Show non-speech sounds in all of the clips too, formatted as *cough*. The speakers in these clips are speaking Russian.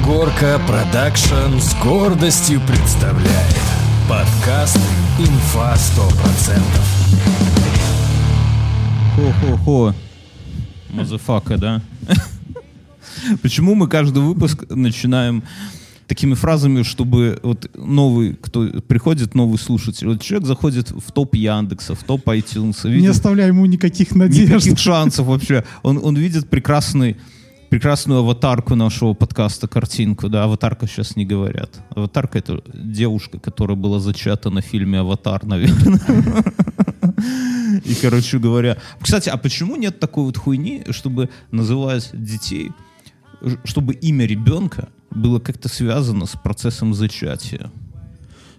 Ангорка Production с гордостью представляет подкаст «Инфа 100%». Хо-хо-хо. Motherfucker, да? *laughs* Почему мы каждый выпуск начинаем такими фразами, чтобы вот новый, кто приходит, новый слушатель, вот человек заходит в топ Яндекса, в топ iTunes, Не видит оставляй ему никаких надежд. никаких шансов вообще. Он, он видит прекрасный прекрасную аватарку нашего подкаста, картинку, да, аватарка сейчас не говорят. Аватарка — это девушка, которая была зачата на фильме «Аватар», наверное. И, короче говоря... Кстати, а почему нет такой вот хуйни, чтобы называть детей, чтобы имя ребенка было как-то связано с процессом зачатия?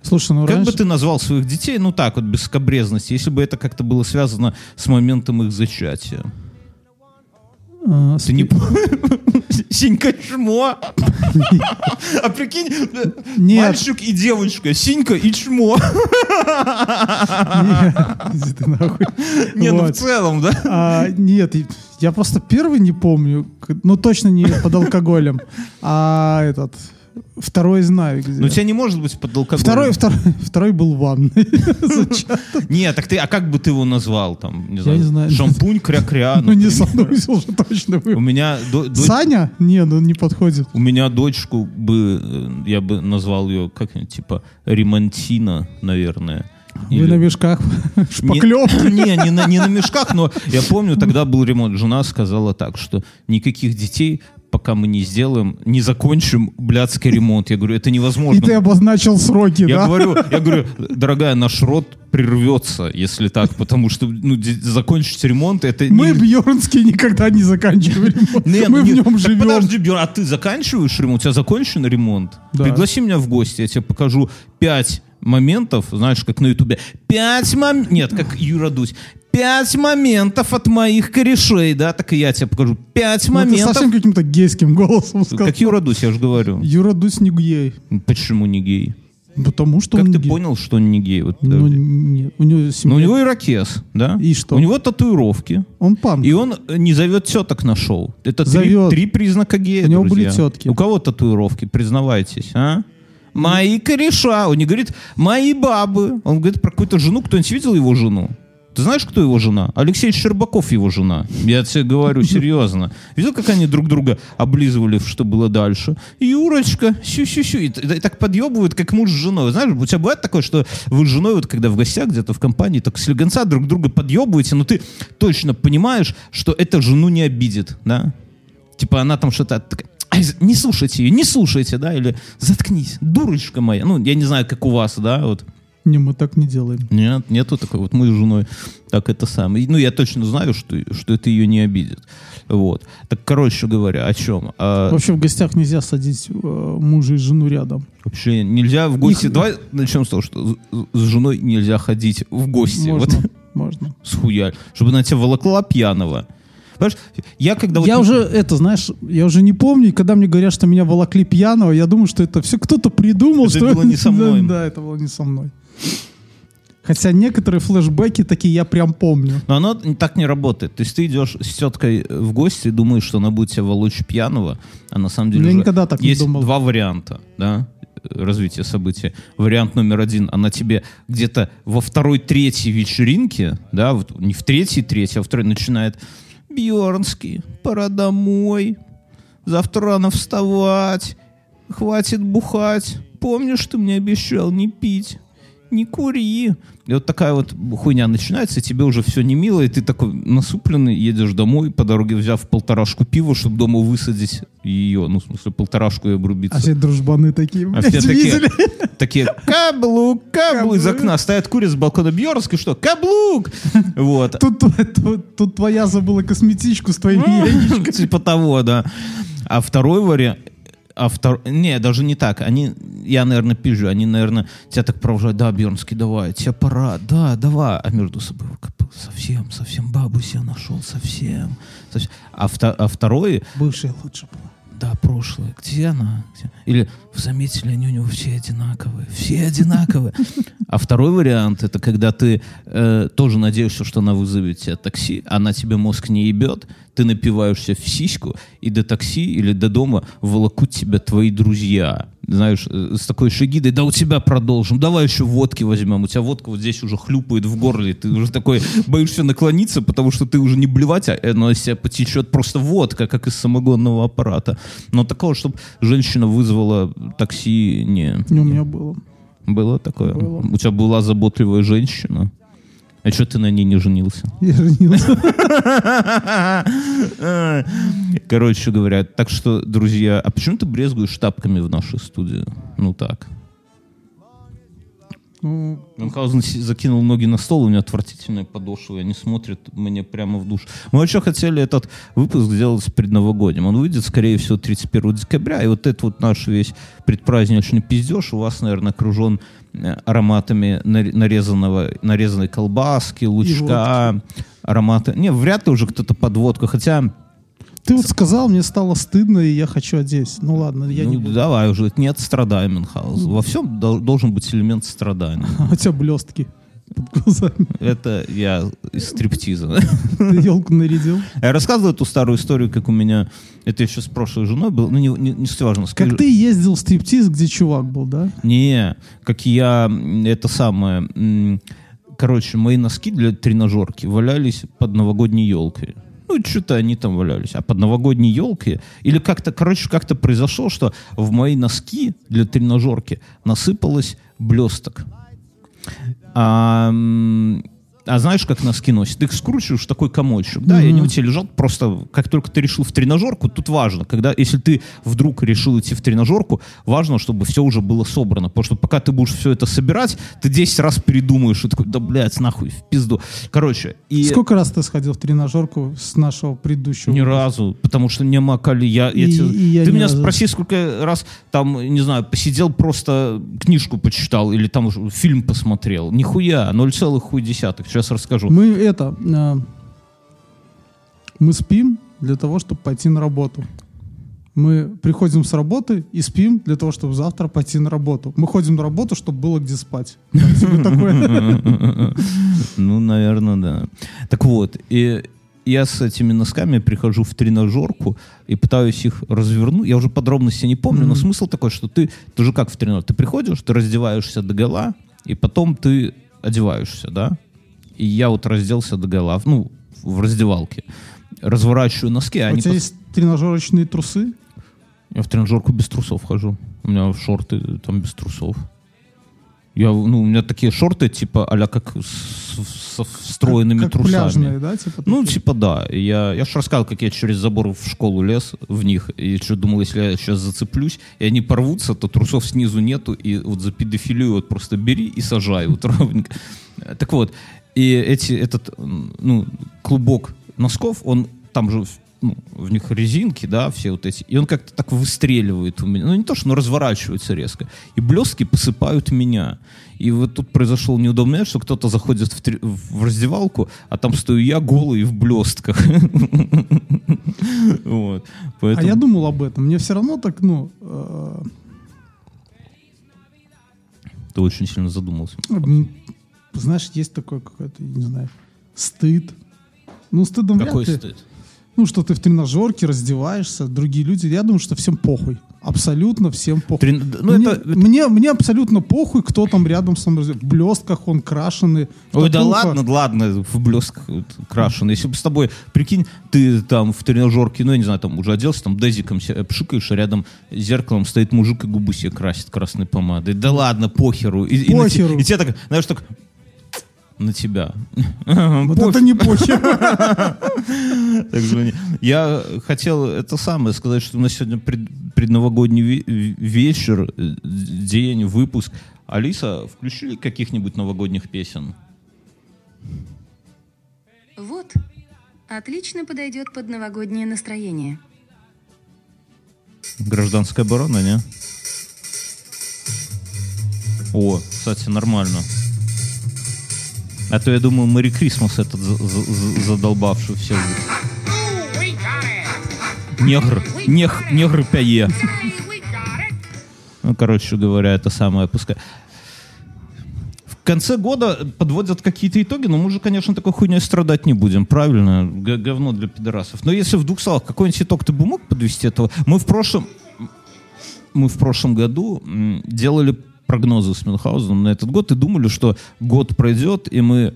Слушай, ну Как раньше... бы ты назвал своих детей, ну так вот, без скобрезности, если бы это как-то было связано с моментом их зачатия? А, Ты не? *laughs* Синька чмо. А прикинь, Нет. мальчик и девочка, Синька и чмо. Нет, иди ты нахуй. Не, ну в целом, да? А, нет, я просто первый не помню, ну точно не под алкоголем, а этот, второй знаю где. Ну, у тебя не может быть под алкоголем. Второй, второй, второй был в ванной. *laughs* Нет, так ты, а как бы ты его назвал там? Не знаю, не знаю. Шампунь, кря-кря. Ну не например. санузел же точно У меня, Саня? Не, ну не подходит. у меня дочку бы, э, я бы назвал ее, как типа, Ремонтина, наверное. Вы на мешках шпаклев. *laughs* Не, не, не, на, не на мешках, но я помню, тогда был ремонт. Жена сказала так, что никаких детей, пока мы не сделаем, не закончим блядский ремонт. Я говорю, это И невозможно. ты обозначил сроки, я да? говорю, *laughs* я говорю, дорогая, наш род прервется, если так, потому что ну, закончить ремонт это Мы не... Бьернский никогда не заканчиваем *laughs* ремонт. Мы ну в не- нем живем. Подожди, Бьерн, а ты заканчиваешь ремонт? У тебя закончен ремонт? Да. Пригласи меня в гости, я тебе покажу пять моментов, знаешь, как на ютубе. Пять моментов, нет, как Юра Дусь. Пять моментов от моих корешей, да, так и я тебе покажу. Пять Ну, ты моментов. совсем каким-то гейским голосом сказал. Как Юра Дусь, я же говорю. Юра Дусь не гей. Почему не гей? Потому что как он ты гей. понял, что он не гей? Вот, Ну, подожди. нет, у него Ну, семья. у него ирокез, да? И что? У него татуировки. Он панк. И он э, не зовет теток на шоу. Это три, Зовет. три признака гея, У него друзья. были тетки. У кого татуировки? Признавайтесь, а? Мои кореша. Он не говорит, мои бабы. Он говорит про какую-то жену. Кто-нибудь видел его жену? Ты знаешь, кто его жена? Алексей Щербаков его жена. Я тебе говорю серьезно. Видел, как они друг друга облизывали, что было дальше? Юрочка, сю-сю-сю. И, т- и так подъебывают, как муж с женой. Знаешь, у тебя бывает такое, что вы с женой, вот когда в гостях где-то в компании, так слегонца друг друга подъебываете, но ты точно понимаешь, что это жену не обидит, да? Типа она там что-то такая, «Ай, не слушайте ее, не слушайте, да, или заткнись, дурочка моя. Ну, я не знаю, как у вас, да, вот. Не, мы так не делаем. Нет, нету такой. Вот мы с женой так это самое. Ну, я точно знаю, что, что это ее не обидит. Вот. Так, короче говоря, о чем? А, Вообще в гостях нельзя садить э, мужа и жену рядом. вообще нельзя в гости... Их- Давай начнем с того, что с- женой нельзя ходить в гости. Можно, Вот можно. с хуя. Чтобы она тебя волокла пьяного. Понимаешь, я когда... я уже, это, знаешь, я уже не помню, и когда мне говорят, что меня волокли пьяного, я думаю, что это все кто-то придумал. Это что было не со *laughs* мной. Да, да, это было не со мной. Хотя некоторые флешбеки такие я прям помню. Но оно так не работает. То есть ты идешь с теткой в гости и думаешь, что она будет тебя волочь пьяного, а на самом деле Я никогда так не есть думал. два варианта, да, развития событий. Вариант номер один, она тебе где-то во второй, третьей вечеринке, да, вот не в третьей, третьей, а во второй начинает Бьернский, пора домой, завтра рано вставать, хватит бухать, помнишь, ты мне обещал не пить, не кури. И вот такая вот хуйня начинается, и тебе уже все не мило, и ты такой насупленный, едешь домой, по дороге взяв полторашку пива, чтобы дома высадить ее, ну, в смысле, полторашку и обрубиться. А все дружбаны такие, А все такие, видели? такие, каблук, каблук, из окна стоят курят с балкона Бьернский, что, каблук! Вот. Тут, тут- тут твоя забыла косметичку с твоими яичками. Типа того, да. А второй вариант... А втор... Не, даже не так. Они, я, наверное, пизжу, они, наверное, тебя так провожают, да, Бьернский, давай, тебе пора, да, давай. А между собой совсем, совсем бабу себе нашел, совсем. совсем. А, вто- а второй, Бывшая лучше была. Да, прошлое, где она? Где? Или заметили они у него все одинаковые, все одинаковые. А второй вариант, это когда ты э, тоже надеешься, что она вызовет тебе такси, она тебе мозг не ебет, ты напиваешься в сиську, и до такси или до дома волокут тебя твои друзья. Знаешь, э, с такой шагидой, да у тебя продолжим, давай еще водки возьмем. У тебя водка вот здесь уже хлюпает в горле, ты уже такой боишься наклониться, потому что ты уже не блевать, а она из тебя потечет просто водка, как из самогонного аппарата. Но такого, чтобы женщина вызвала такси, не. У меня было. Было такое? Было. У тебя была заботливая женщина? А что ты на ней не женился? *laughs* Я женился. *laughs* Короче говоря, так что, друзья, а почему ты брезгуешь тапками в нашей студии? Ну так. Мюнхгаузен закинул ноги на стол, у меня отвратительная подошва, и они смотрят мне прямо в душ. Мы вообще хотели этот выпуск сделать предновогодним. Он выйдет, скорее всего, 31 декабря, и вот этот вот наш весь предпраздничный пиздеж у вас, наверное, окружен э, ароматами наре- нарезанного, нарезанной колбаски, лучка, ароматы... Не, вряд ли уже кто-то под водку, хотя... Ты вот сказал, мне стало стыдно, и я хочу одеть. Ну ладно, я ну, не буду. давай уже, нет, страдай, Мюнхгаузен. Во всем дол- должен быть элемент страдания. А *laughs* у тебя блестки под глазами. Это я из стриптиза. *laughs* Ты елку нарядил. Я рассказывал эту старую историю, как у меня... Это еще с прошлой женой было. Ну, не, не, не суть важно. Как ты ездил в стриптиз, где чувак был, да? Не, как я... Это самое... Короче, мои носки для тренажерки валялись под новогодней елкой. Ну, что-то они там валялись. А под новогодней елкой... Или как-то, короче, как-то произошло, что в мои носки для тренажерки насыпалось блесток. А, а знаешь, как носки носят? Ты их скручиваешь такой комочек, да, и они у тебя лежат просто, как только ты решил в тренажерку, тут важно, когда, если ты вдруг решил идти в тренажерку, важно, чтобы все уже было собрано, потому что пока ты будешь все это собирать, ты 10 раз передумаешь, и такой, да, блядь, нахуй, в пизду. Короче, и... Сколько раз ты сходил в тренажерку с нашего предыдущего? Ни разу, потому что не макали. Я, я И- тебе- и я ты меня разу. спроси, сколько раз там, не знаю, посидел, просто книжку почитал или там фильм посмотрел. Нихуя, 0,1. Сейчас расскажу. Мы это... а, мы спим для того, чтобы пойти на работу. Мы приходим с работы и спим для того, чтобы завтра пойти на работу. Мы ходим на работу, чтобы было где спать. *laughs* Ну, наверное, да. Так вот, и я с этими носками прихожу в тренажерку и пытаюсь их развернуть. Я уже подробности не помню, но смысл такой, что ты, ты же как в тренажер, ты приходишь, ты раздеваешься до гола, и потом ты одеваешься, да? И я вот разделся до гола, ну, в раздевалке. Разворачиваю носки, а У они... тебя есть тренажерочные трусы? Я в тренажерку без трусов хожу. У меня шорты там без трусов. Я, ну, у меня такие шорты, типа, а как с, со встроенными как, как трусами. пляжные, да? Типа Ну, типа, да. Я, я же рассказал, как я через забор в школу лез в них, и что думал, если я сейчас зацеплюсь, и они порвутся, то трусов снизу нету, и вот за педофилию вот просто бери и сажай вот ровненько. Так вот, и эти, этот, ну, клубок носков, он там же ну, в них резинки, да, все вот эти, и он как-то так выстреливает у меня, ну не то, что, но разворачивается резко, и блестки посыпают меня. И вот тут произошел неудобный момент, что кто-то заходит в, тре- в раздевалку, а там стою я голый в блестках. *laughs* Вот. А я думал об этом. Мне все равно так, ну... э, Ты очень сильно задумался. Знаешь, есть такой какой-то, не знаю, стыд. Ну, стыдом вряд Какой ли. стыд? Ну, что ты в тренажерке раздеваешься, другие люди. Я думаю, что всем похуй. Абсолютно всем похуй. Трен- ну, мне, это- мне, мне абсолютно похуй, кто там рядом со мной. В блестках он крашеный. Ой, да ладно, ладно, в блесках вот крашен. Если бы с тобой, прикинь, ты там в тренажерке, ну, я не знаю, там уже оделся, там дезиком себя пшикаешь, а рядом зеркалом стоит мужик и губы себе красит красной помадой. Да ладно, похеру. И, и на те- Похеру. И, тебе так, знаешь, так на тебя. Вот это не *laughs* не- Я хотел это самое сказать, что у нас сегодня пред- предновогодний ве- вечер, э, день, выпуск. Алиса, включили каких-нибудь новогодних песен? Вот. Отлично подойдет под новогоднее настроение. Гражданская оборона, не? О, кстати, нормально. А то я думаю, Мэри Крисмас этот за- за- за- задолбавший всех. негр, нех, негр пяе. Ну, короче говоря, это самое, пускай. В конце года подводят какие-то итоги, но мы же, конечно, такой хуйней страдать не будем, правильно? Г- говно для пидорасов. Но если в двух словах, какой-нибудь итог ты бы мог подвести этого? Мы в прошлом, мы в прошлом году делали прогнозы с Мюнхгаузеном на этот год и думали, что год пройдет, и мы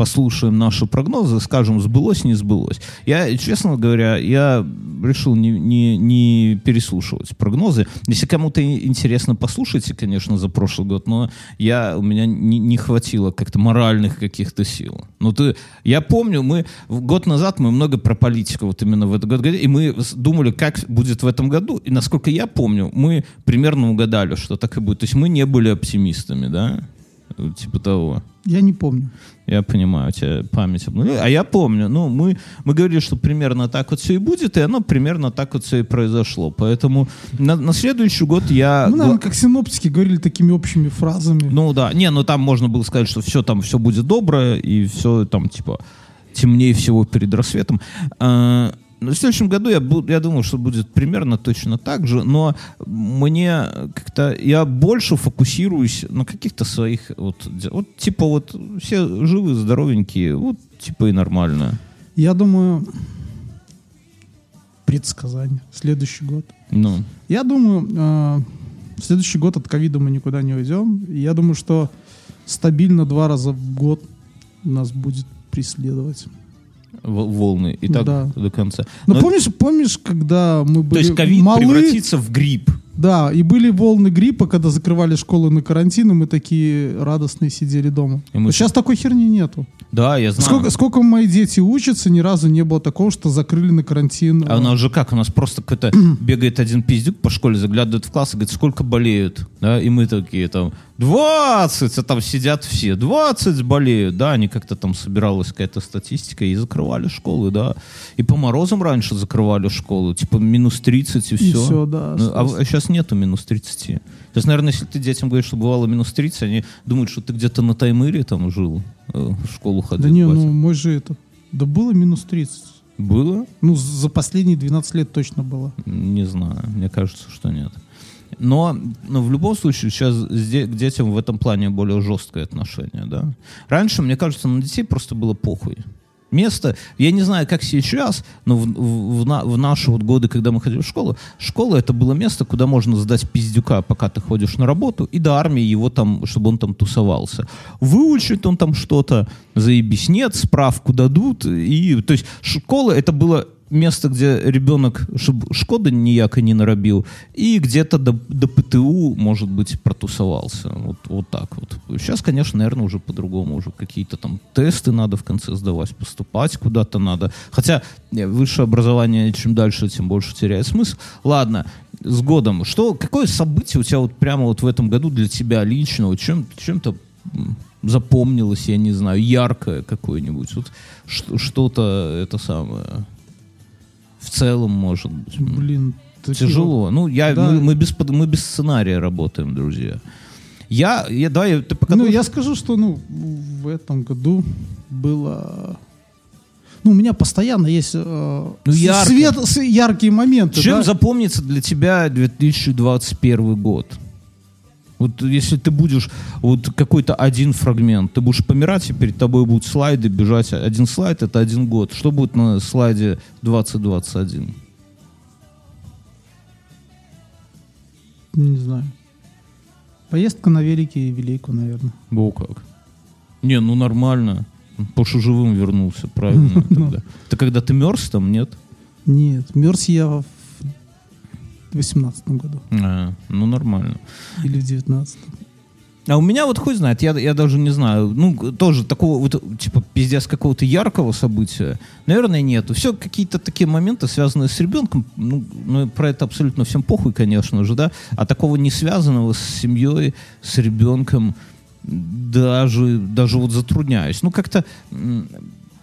послушаем наши прогнозы, скажем, сбылось, не сбылось. Я, честно говоря, я решил не, не, не переслушивать прогнозы. Если кому-то интересно, послушайте, конечно, за прошлый год, но я, у меня не, не хватило как-то моральных каких-то сил. Ну, ты, я помню, мы год назад мы много про политику вот именно в этот год говорили, и мы думали, как будет в этом году, и насколько я помню, мы примерно угадали, что так и будет. То есть мы не были оптимистами, да? Типа того. Я не помню. Я понимаю, у тебя память обнулила. А я помню, ну, мы, мы говорили, что примерно так вот все и будет, и оно примерно так вот все и произошло. Поэтому на, на следующий год я... Мы, наверное, как синоптики говорили такими общими фразами. Ну да, не, ну там можно было сказать, что все там, все будет доброе, и все там, типа, темнее всего перед рассветом. А, в следующем году я, бу- я думаю, что будет примерно точно так же, но мне как-то, я больше фокусируюсь на каких-то своих, вот, вот типа вот все живы, здоровенькие, вот типа и нормально. Я думаю, предсказание. Следующий год. Ну, Я думаю, э, в следующий год от ковида мы никуда не уйдем. Я думаю, что стабильно два раза в год нас будет преследовать. Волны, и так Да. до конца. Но, Но- помнишь, помнишь, когда мы то были есть ковид малы, превратится в грипп. да, и были волны гриппа, когда закрывали школы на карантин, и мы такие радостные сидели дома. И мы- Вот Сейчас такой херни нету. Да, я знаю. Сколько, сколько мои дети учатся, ни разу не было такого, что закрыли на карантин. А у нас же как? У нас просто какой-то *clears throat* бегает один пиздюк по школе, заглядывает в класс и говорит, сколько болеют? Да, и мы такие там, 20! А там сидят все, 20 болеют. Да, они как-то там собиралась какая-то статистика и закрывали школы, да. И по морозам раньше закрывали школу, типа минус 30 и все. И всё, да, а, сейчас нету минус 30. Сейчас, наверное, если ты детям говоришь, что бывало минус 30, они думают, что ты где-то на Таймыре там жил, э, в школу ходил. Да не, батя. ну мой же это... Да было минус 30. Было? Ну, за последние 12 лет точно было. Не знаю, мне кажется, что нет. Но, но в любом случае сейчас к детям в этом плане более жесткое отношение, да. Раньше, мне кажется, на детей просто было похуй. Место, я не знаю, как сейчас, но в, в- в наши вот годы, когда мы ходили в школу, школа это было место, куда можно сдать пиздюка, пока ты ходишь на работу, и до армии его там, чтобы он там тусовался. Выучит он там что-то, заебись, нет, справку дадут, и, то есть школа это было место, где ребенок, чтобы Шкода нияко не наробил, и где-то до, до ПТУ, может быть, протусовался. Вот, вот так вот. Сейчас, конечно, наверное, уже по-другому. Уже какие-то там тесты надо в конце сдавать, поступать куда-то надо. Хотя э, высшее образование, чем дальше, тем больше теряет смысл. Ладно, с годом. Что, какое событие у тебя вот прямо вот в этом году для тебя лично, чем, чем-то запомнилось, я не знаю, яркое какое-нибудь? Вот что-то это самое в целом, может быть. Блин, Тяжело. Ну, я, Да. мы, мы без, мы без сценария работаем, друзья. Я, я давай, ты вот. пока... Ну, я скажу, что ну, в этом году было... Ну, у меня постоянно есть э, Ну, ярко. свет, яркие моменты. Чем да? запомнится для тебя 2021 год? Вот если ты будешь вот какой-то один фрагмент, ты будешь помирать, и перед тобой будут слайды бежать. Один слайд — это один год. Что будет на слайде 2021? Не знаю. Поездка на велике и велику, наверное. Во как. Не, ну нормально. Пошу живым вернулся, правильно. *laughs* тогда. Это когда ты мерз там, нет? Нет, мерз я в 18 году А, ну нормально. или в 19 А у меня вот хуй знает, я, я даже не знаю, ну, тоже такого вот, типа, пиздец какого-то яркого события, наверное, нету. Все какие-то такие моменты, связанные с ребенком, ну, ну, про это абсолютно всем похуй, конечно же, да, а такого не связанного с семьей, с ребенком, даже, даже вот затрудняюсь. Ну, как-то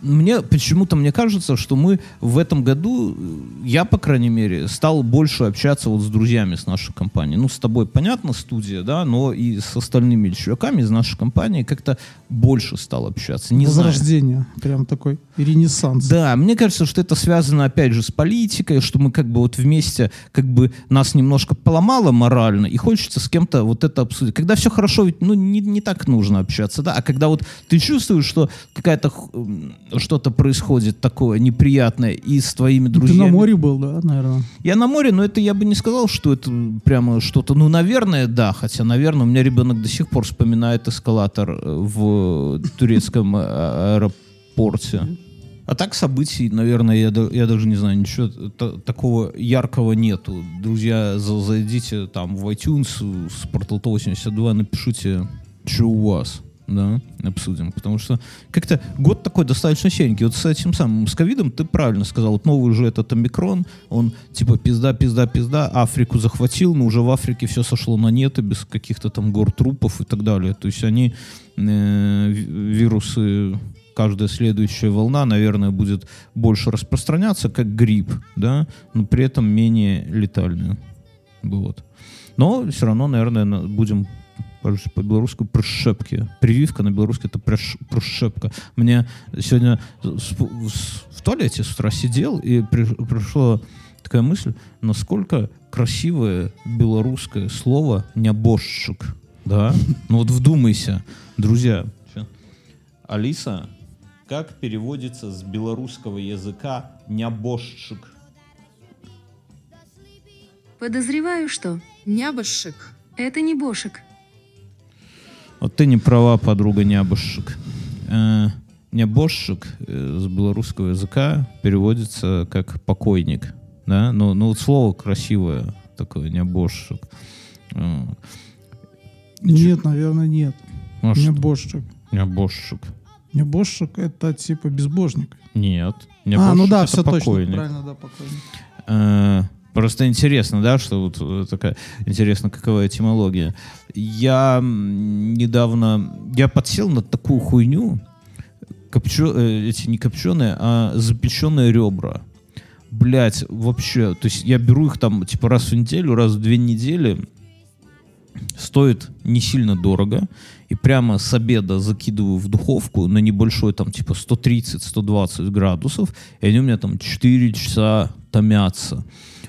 мне почему-то мне кажется, что мы в этом году, я, по крайней мере, стал больше общаться вот с друзьями с нашей компании. Ну, с тобой, понятно, студия, да, но и с остальными чуваками из нашей компании как-то больше стал общаться. Не знаю. Возрождение. Прям такой ренессанс. Да, мне кажется, что это связано, опять же, с политикой, что мы как бы вот вместе, как бы нас немножко поломало морально, и хочется с кем-то вот это обсудить. Когда все хорошо, ведь, ну, не, не так нужно общаться, да, а когда вот ты чувствуешь, что какая-то что-то происходит такое неприятное и с твоими Ты друзьями. на море был, да, наверное? Я на море, но это я бы не сказал, что это прямо что-то, ну, наверное, да, хотя, наверное, у меня ребенок до сих пор вспоминает эскалатор э, в турецком э, аэропорте. А так событий, наверное, я, я даже не знаю, ничего та- такого яркого нету. Друзья, за- зайдите там в iTunes, с Portal 82, напишите, что у вас, да, обсудим. Потому что как-то год такой достаточно серенький. Вот с этим самым, с ковидом ты правильно сказал. Вот новый уже этот омикрон, он типа пизда, пизда, пизда, Африку захватил, но уже в Африке все сошло на нет, и без каких-то там гор трупов и так далее. То есть они, э, ви- вирусы, каждая следующая волна, наверное, будет больше распространяться, как грипп, да, но при этом менее летальная. Вот. Но все равно, наверное, на- будем по-белорусски прищепки. Прививка на белорусский это прищепка. Мне сегодня в туалете с утра сидел и при- пришла такая мысль, насколько красивое белорусское слово «нябожчик». Да? Ну вот вдумайся, друзья. Алиса, как переводится с белорусского языка «нябожчик»? Подозреваю, что Нябышик. это не бошек. Вот ты не права, подруга Нябожчик. Э, Нябожчик э, с белорусского языка переводится как покойник. Да? Ну, ну вот слово красивое такое, Нябожчик. Э, Нет, наверное, нет. а. Нябожчик. Не божчик это типа безбожник. Нет. а, ну да, все точно. покойник. Правильно, да, покойник. Просто интересно, да, что вот э, такая интересно, какова этимология. Я недавно я подсел на такую хуйню, копчё- э, эти не копченые, а запеченные ребра. Блять, вообще, то есть я беру их там типа раз в неделю, раз в две недели, стоит не сильно дорого, и прямо с обеда закидываю в духовку на небольшой там типа 130-120 градусов, и они у меня там 4 часа томятся.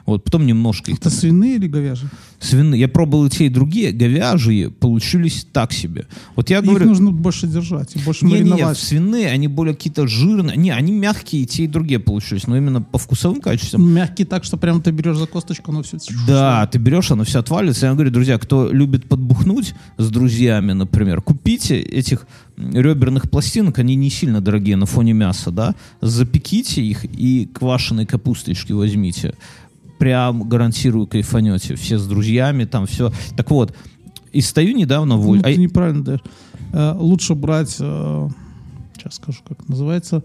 Вот, потом немножко их Это там свиные или говяжьи? свиные. Я пробовал и те, и другие. Говяжьи получились так себе. Вот я Их говорю... нужно больше держать больше Не, мариновать. свиные, они более какие-то жирные. Не, они мягкие, и те, и другие получились. Но именно по вкусовым качествам Мягкий так, что прям ты берешь за косточку, оно все... Да, ты берешь, оно все отвалится. Я говорю, друзья, кто любит подбухнуть с друзьями, например, купите этих реберных пластинок, они не сильно дорогие на фоне мяса, да, запеките их и квашеной капусточки возьмите. Прям гарантирую кайфанете. Все с друзьями, там все. Так вот, и стою недавно в... Ну, Оль- ты неправильно даешь. Э, лучше брать, э, сейчас скажу, как это называется,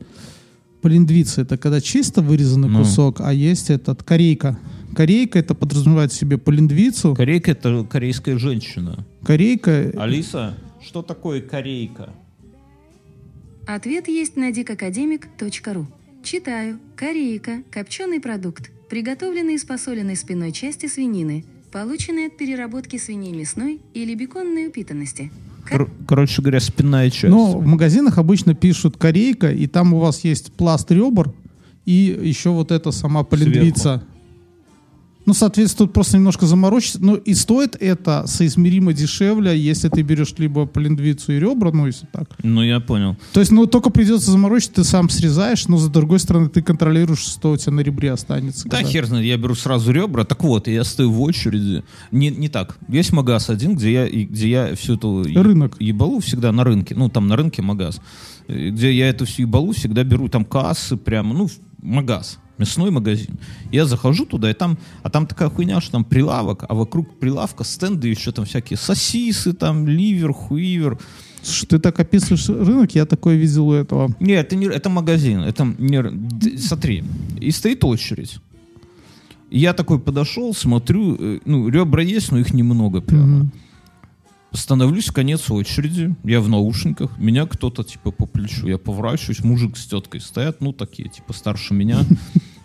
полиндвица. Это когда чисто вырезанный Ну. кусок, а есть этот корейка. Корейка это подразумевает в себе полиндвицу. Корейка — это корейская женщина. Корейка Алиса, что такое корейка? Ответ есть на дикакадемик.ру. Читаю. Корейка – копченый продукт, приготовленный из посоленной спинной части свинины, полученный от переработки свиней мясной или беконной упитанности. Ко- Кор- короче говоря, спинная часть. Но в магазинах обычно пишут корейка, и там у вас есть пласт ребр и еще вот эта сама полиндвица. Ну, соответственно, тут просто немножко заморочиться. Ну, и стоит это соизмеримо дешевле, если ты берешь либо полиндвицу и ребра, ну, если так. Ну, я понял. То есть, ну, только придется заморочить, ты сам срезаешь, но, с другой стороны, ты контролируешь, что у тебя на ребре останется. Да, когда- хер знает, я беру сразу ребра. Так вот, я стою в очереди. Не, не так. Есть магаз один, где я, где я всю эту Рынок. ебалу всегда на рынке. Ну, там на рынке магаз. Э, Где я эту всю ебалу всегда беру там кассы прямо, ну, магаз. Мясной магазин. Я захожу туда, и там, а там такая хуйня, что там прилавок, а вокруг прилавка стенды еще там всякие сосисы, там ливер, хуивер. Слушай, ты так описываешь рынок, я такое видел у этого. Нет, это не это магазин. Это не, смотри, и стоит очередь. И Я такой подошел, смотрю, э, ну, ребра есть, но их немного прямо. Мгм. Становлюсь в конец очереди, я в наушниках, меня кто-то типа по плечу, я поворачиваюсь, мужик с теткой стоят, ну такие, типа старше меня.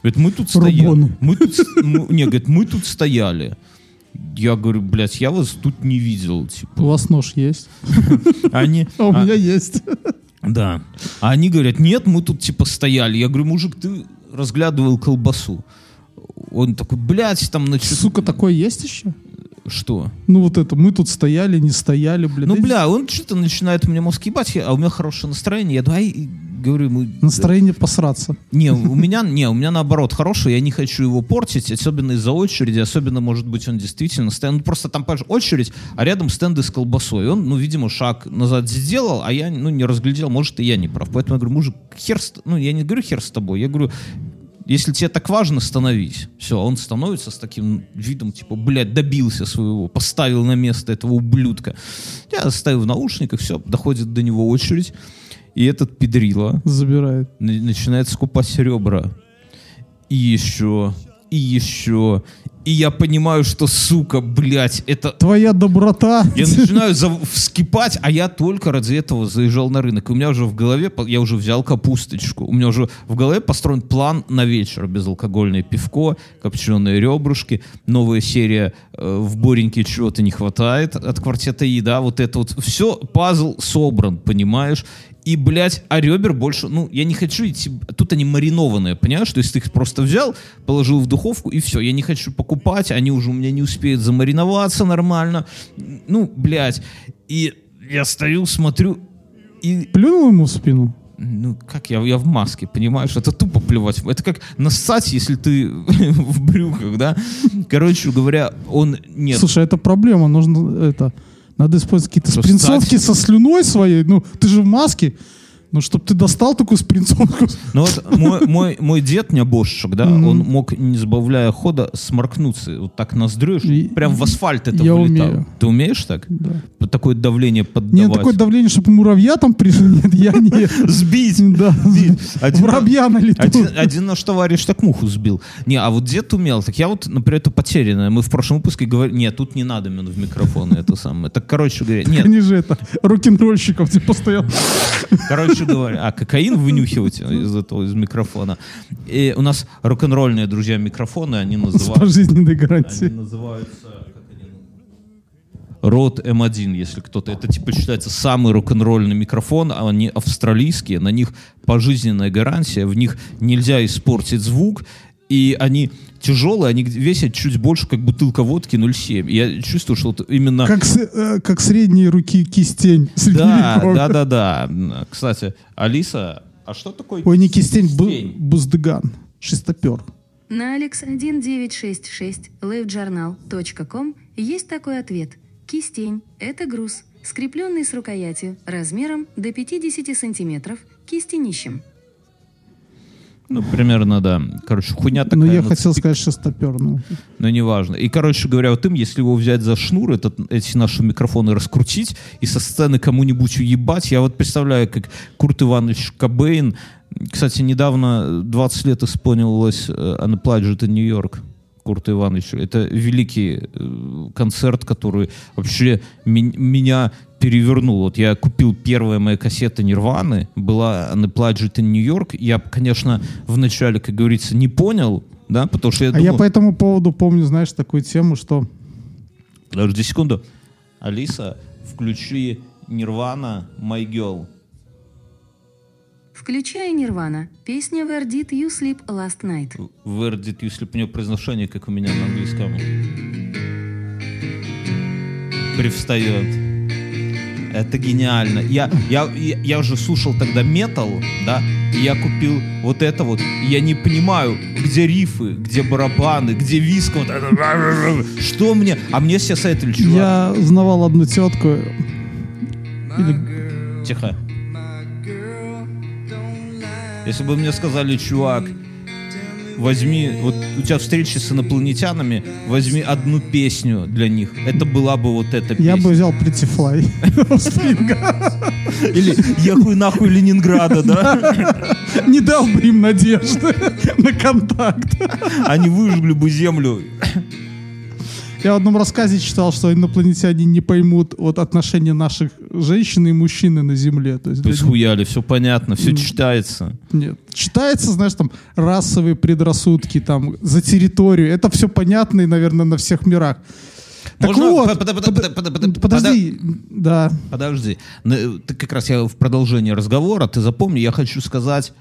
Говорит, мы тут стояли. Мы тут, ну, не, говорит, мы тут стояли. Я говорю, блядь, я вас тут не видел, У типа. вас нож есть? Они, А у а- меня есть. да. А они говорят, нет, мы тут типа стояли. Я говорю, мужик, ты разглядывал колбасу. Он такой, блядь, там, значит, Сука, такое есть еще? Что? Ну вот это, мы тут стояли, не стояли, блин. Ну, бля, он что-то начинает мне мозг ебать, а у меня хорошее настроение. Я давай, говорю ему... Настроение посраться. Не, у меня, не, у меня наоборот хорошее, я не хочу его портить, особенно из-за очереди, особенно, может быть, он действительно стоит, ну, просто там, понимаешь, очередь, а рядом стенды с колбасой. Он, ну, видимо, шаг назад сделал, а я, ну, не разглядел, может, и я не прав. Поэтому я говорю, мужик, хер, ну, я не говорю хер с тобой, я говорю, если тебе так важно, становись. Все, он становится с таким видом, типа, блядь, добился своего, поставил на место этого ублюдка. Я ставил в наушниках, все, доходит до него очередь, и этот педрила Забирает. на- начинает скупать ребра. И еще, и еще. И я понимаю, что, сука, блядь, это... Твоя доброта. Я начинаю зав- вскипать, а я только ради этого заезжал на рынок. И у меня уже в голове, я уже взял капусточку. У меня уже в голове построен план на вечер. Безалкогольное пивко, копченые ребрышки, новая серия э, в Бореньке чего-то не хватает от квартета еда. Вот это вот все, пазл собран, понимаешь? И, блядь, а ребер больше, ну, я не хочу идти, тут они маринованные, понимаешь? То есть ты их просто взял, положил в духовку, и все, я не хочу покупать, они уже у меня не успеют замариноваться нормально. Ну, блядь, и я стою, смотрю, и, Плюнул ему в спину? ну, как я, я в маске, понимаешь? Это тупо плевать. Это как нассать, если ты *laughs* в брюках, да? Короче говоря, он, нет, Слушай, это проблема. Нужно это... Надо использовать какие-то Что, спринцовки со слюной своей. Ну, ты же в маске. Ну, чтобы ты достал такую спринцовку. Ну вот мой, мой, мой дед, небожчик, да, Мгм. он мог, не забавляя хода, сморкнуться вот так чтобы И- прям в асфальт это я вылетало. умею. Ты умеешь так? Да. Вот такое давление Нет, поддавать? такое давление, чтобы муравья там пришли. *laughs* Нет, я не... Сбить! *laughs* Да, *laughs* воробья на лету. Один, один наш товарищ так муху сбил. Не, а вот дед умел. Так я вот, например, это потерянное. Мы в прошлом выпуске говорили, нет, тут не надо именно в микрофон это самое. Так, короче говоря, нет, Они же это, рок-н-ролльщиков типа стоят. Короче говоря, а кокаин вынюхивать из этого, из микрофона. И у нас рок-н-ролльные друзья микрофоны, они С называют... пожизненной Они гарантией. называются... они Род М1, если кто-то. Это типа считается самый рок-н-ролльный микрофон, а они австралийские, на них пожизненная гарантия, в них нельзя испортить звук, и они тяжелые, они весят чуть больше, как бутылка водки 0,7. Я чувствую, что вот именно... Как, с- э, как средние руки кистень. *laughs* Да, да, да, да. Кстати, Алиса, а что такое Ой, не кистень, бу- кистень? буздыган. Шестопер. На alex1966 livejournal.com есть такой ответ. Кистень – это груз, скрепленный с рукоятью, размером до 50 сантиметров, кистенищем. Ну, примерно, да. Короче, хуйня такая. Ну, я ну, хотел спи- сказать шестопер. Ну, Но неважно. И, короче говоря, вот им, если его взять за шнур, этот, эти наши микрофоны раскрутить и со сцены кому-нибудь уебать, я вот представляю, как Курт Иванович Кобейн, кстати, недавно 20 лет исполнилось э, Unplugged in York. Курта Ивановича. Это великий э, концерт, который вообще меня перевернул. Вот я купил первая моя кассета Нирваны, была Unplugged in New York. Я, конечно, вначале, как говорится, не понял, да, потому что я а думал... я по этому поводу помню, знаешь, такую тему, что Подожди секунду. Алиса, включи Нирвана My Girl. Включая Нирвана. Песня Where Did You Sleep Last Night? Where did you sleep? У нее произношение, как у меня на английском. Привстает. Это гениально. Я, я, я, я уже слушал тогда метал, да, и я купил вот это вот. И я не понимаю, где рифы, где барабаны, где виск. Вот это. Что мне? А мне все советовали, чувак. я знавал одну тетку. Или- Тихо. Если бы мне сказали, чувак, возьми, вот у тебя встречи с инопланетянами, возьми одну песню для них. Это была бы вот эта Я бы песня. взял Pretty Fly. *laughs* Или «Я хуй нахуй Ленинграда», да? *laughs* Не дал бы им надежды *laughs* на контакт. Они выжгли бы землю. Я в одном рассказе читал, что инопланетяне не поймут вот отношения наших женщин и мужчины на Земле. То есть То для есть них- хуяли, все понятно, все читается. Нет. Читается, знаешь, там расовые предрассудки, там за территорию. Это все понятно и, наверное, на всех мирах. Так Можно- вот, под- под- под- под- под- под- подожди, да. Подожди, Н- ты как раз я в продолжении разговора, ты запомни, я хочу сказать,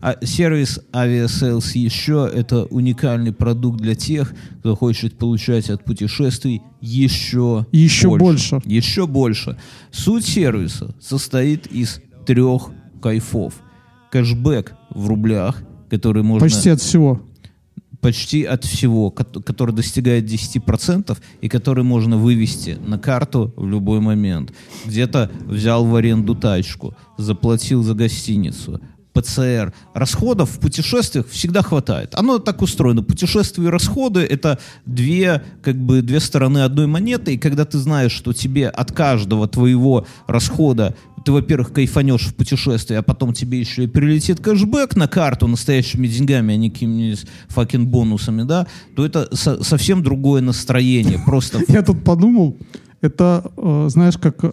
а, сервис Aviasales еще это уникальный продукт для тех, кто хочет получать от путешествий еще, Еще больше. Еще больше. Суть сервиса состоит из трех кайфов. Кэшбэк в рублях, который можно Почти от всего. почти от всего, кот- который достигает 10% и который можно вывести на карту в любой момент. Где-то взял в аренду тачку, заплатил за гостиницу, ПЦР. Расходов в путешествиях всегда хватает. Оно так устроено. Путешествия и расходы — это две, как бы, две стороны одной монеты. И когда ты знаешь, что тебе от каждого твоего расхода ты, во-первых, кайфанешь в путешествии, а потом тебе еще и прилетит кэшбэк на карту настоящими деньгами, а не какими-нибудь факин бонусами, да, то это со- совсем другое настроение. Просто *laughs* Я тут подумал, это, э, знаешь, как э,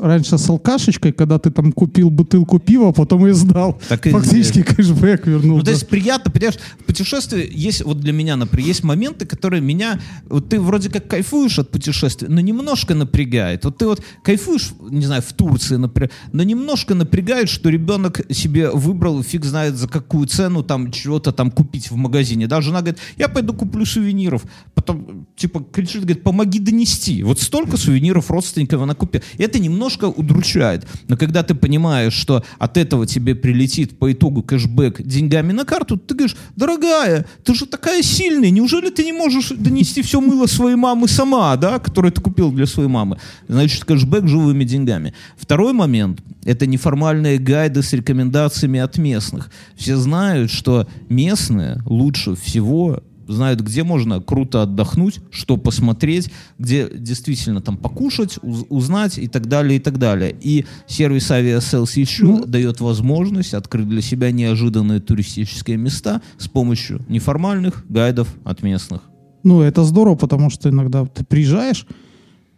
раньше с алкашечкой, когда ты там купил бутылку пива, а потом ее сдал. Так и Фактически кэшбэк вернул. Ну, то да. есть приятно, понимаешь, в путешествии есть, вот для меня, например, есть моменты, которые меня, вот ты вроде как кайфуешь от путешествия, но немножко напрягает. Вот ты вот кайфуешь, не знаю, в Турции, например, но немножко напрягает, что ребенок себе выбрал, фиг знает за какую цену там чего-то там купить в магазине. Да, жена говорит, я пойду куплю сувениров. Потом, типа, кричит, говорит, помоги донести. Вот столько сувениров родственников она купила. Это немножко удручает. Но когда ты понимаешь, что от этого тебе прилетит по итогу кэшбэк деньгами на карту, ты говоришь, дорогая, ты же такая сильная, неужели ты не можешь донести все мыло своей мамы сама, да, которое ты купил для своей мамы? Значит, кэшбэк живыми деньгами. Второй момент — это неформальные гайды с рекомендациями от местных. Все знают, что местные лучше всего знают, где можно круто отдохнуть, что посмотреть, где действительно там покушать, уз- узнать и так далее, и так далее. И сервис Aviasales еще Ну- дает возможность открыть для себя неожиданные туристические места с помощью неформальных гайдов от местных. Ну, это здорово, потому что иногда ты приезжаешь,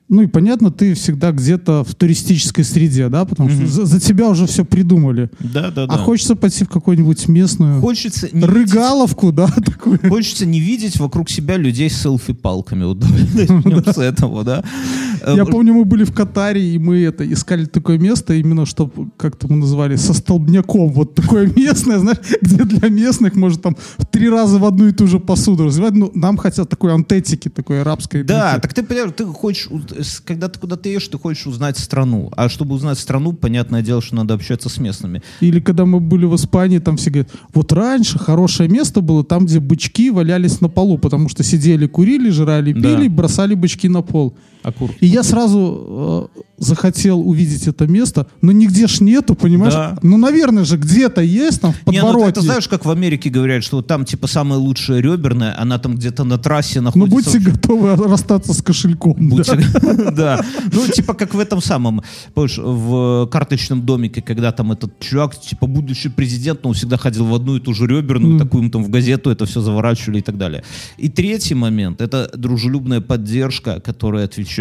ну и понятно, ты всегда где-то в туристической среде, да, потому что Мгм. за, за тебя уже все придумали. Да, да, А хочется пойти в какую-нибудь местную Хочется не, видеть, рыгаловку, да, *laughs* такую. хочется не видеть вокруг себя людей с селфи-палками. Вот *laughs* начнем с этого, да? Э, Я помню, мы были в Катаре, и мы это искали такое место, именно чтобы, как-то мы называли, со столбняком. Вот такое *laughs* местное, знаешь, где для местных может там в три раза в одну и ту же посуду развивать. Ну, нам хотят такой антетики, такой арабской. Да, так ты ты хочешь, когда ты куда-то едешь, ты хочешь узнать страну. А чтобы узнать страну, понятное дело, что надо общаться с местными. Или когда мы были в Испании, там все говорят, вот раньше хорошее место было там, где бычки валялись на полу, потому что сидели, курили, жрали, Да. пили, бросали бычки на пол. Акур. И я сразу э, захотел увидеть это место, но нигде ж нету, понимаешь? Да. Ну, наверное же, где-то есть там в Не, ну ты, ты знаешь, как в Америке говорят, что там типа самая лучшая реберная, она там где-то на трассе Ну, находится. будьте готовы расстаться с кошельком. да. Будьте- *laughs* Да. Ну, типа как в этом самом, помнишь, в карточном домике, когда там этот чувак, типа будущий президент, но он всегда ходил в одну и ту же реберную, такую там в газету это все заворачивали и так далее. И третий момент — это дружелюбная поддержка, которая отвечает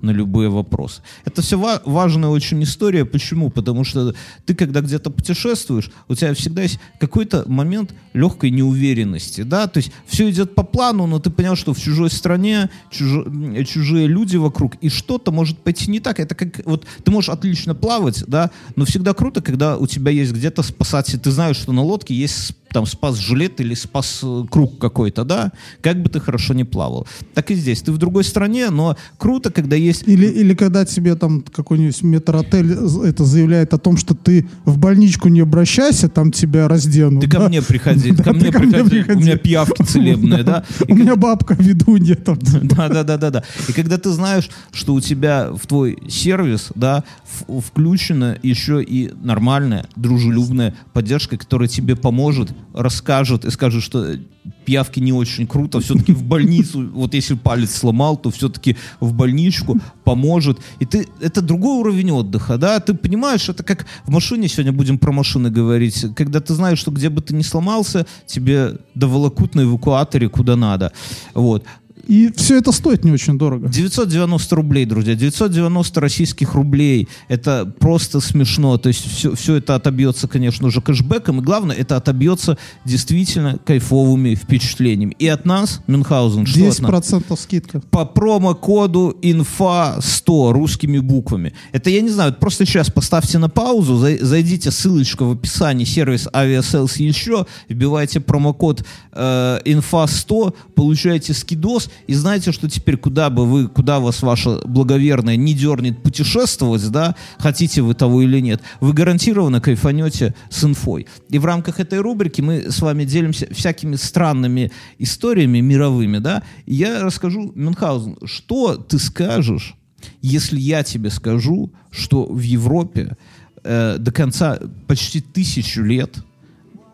на любые вопросы. Это все ва- важная очень история. Почему? Потому что ты, когда где-то путешествуешь, у тебя всегда есть какой-то момент легкой неуверенности, да, то есть все идет по плану, но ты понял, что в чужой стране м, чужие люди вокруг, и что-то может пойти не так. Это как, вот, ты можешь отлично плавать, да, но всегда круто, когда у тебя есть где-то спасатель, ты знаешь, что на лодке есть там спас-жилет или спас-круг какой-то, да, как бы ты хорошо не плавал. Так и здесь. Ты в другой стране, но круто, когда есть Или, или когда тебе там какой-нибудь метротель это заявляет о том, что ты в больничку не обращайся, там тебя разденут. Ты ко да? мне приходи, *laughs* Да, ко мне ко мне приходи, у приходи. меня пиявки целебные, да. *laughs* У меня бабка ведунья там. *laughs* Да, да, да, да, да. И когда ты знаешь, что у тебя в твой сервис, да, включена еще и нормальная, дружелюбная поддержка, которая тебе поможет, расскажет и скажет, что пиявки не очень круто, все-таки в больницу, *laughs* вот если палец сломал, то все-таки в больничку поможет. И ты, это другой уровень отдыха, да, ты понимаешь, это как в машине, сегодня будем про машины говорить, когда ты знаешь, что где бы ты ни сломался, тебе доволокут на эвакуаторе куда надо. Вот И все это стоит не очень дорого. 990 рублей, друзья. 990 российских рублей. Это просто смешно. То есть все, все это отобьется, конечно же, кэшбэком. И главное, это отобьется действительно кайфовыми впечатлениями. И от нас, Мюнхгаузен, что от нас? 10% скидка. по промокоду инфа 100 русскими буквами. Это я не знаю, просто сейчас поставьте на паузу, зай- зайдите, ссылочка в описании, сервис Aviasales еще, вбивайте промокод э, инфа 100, получаете скидос и знаете, что теперь куда бы вы, куда вас ваша благоверная не дернет путешествовать, да, хотите вы того или нет, вы гарантированно кайфанете с инфой. И в рамках этой рубрики мы с вами делимся всякими странными историями мировыми, да. И я расскажу, Мюнхгаузен, что ты скажешь, если я тебе скажу, что в Европе э, до конца почти тысячу лет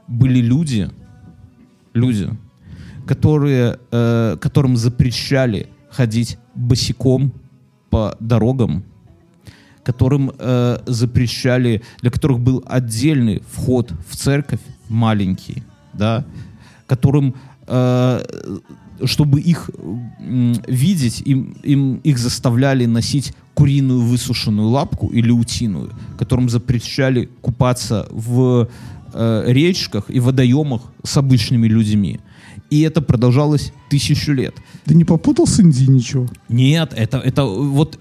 были люди, люди, которые, э, которым запрещали ходить босиком по дорогам, которым э, запрещали, для которых был отдельный вход в церковь, маленький, да, которым, э, чтобы их м, видеть, им, им их заставляли носить куриную высушенную лапку или утиную, которым запрещали купаться в э, речках и водоемах с обычными людьми. И это продолжалось тысячу лет. Ты не попутал с Индией ничего? Нет, это, это вот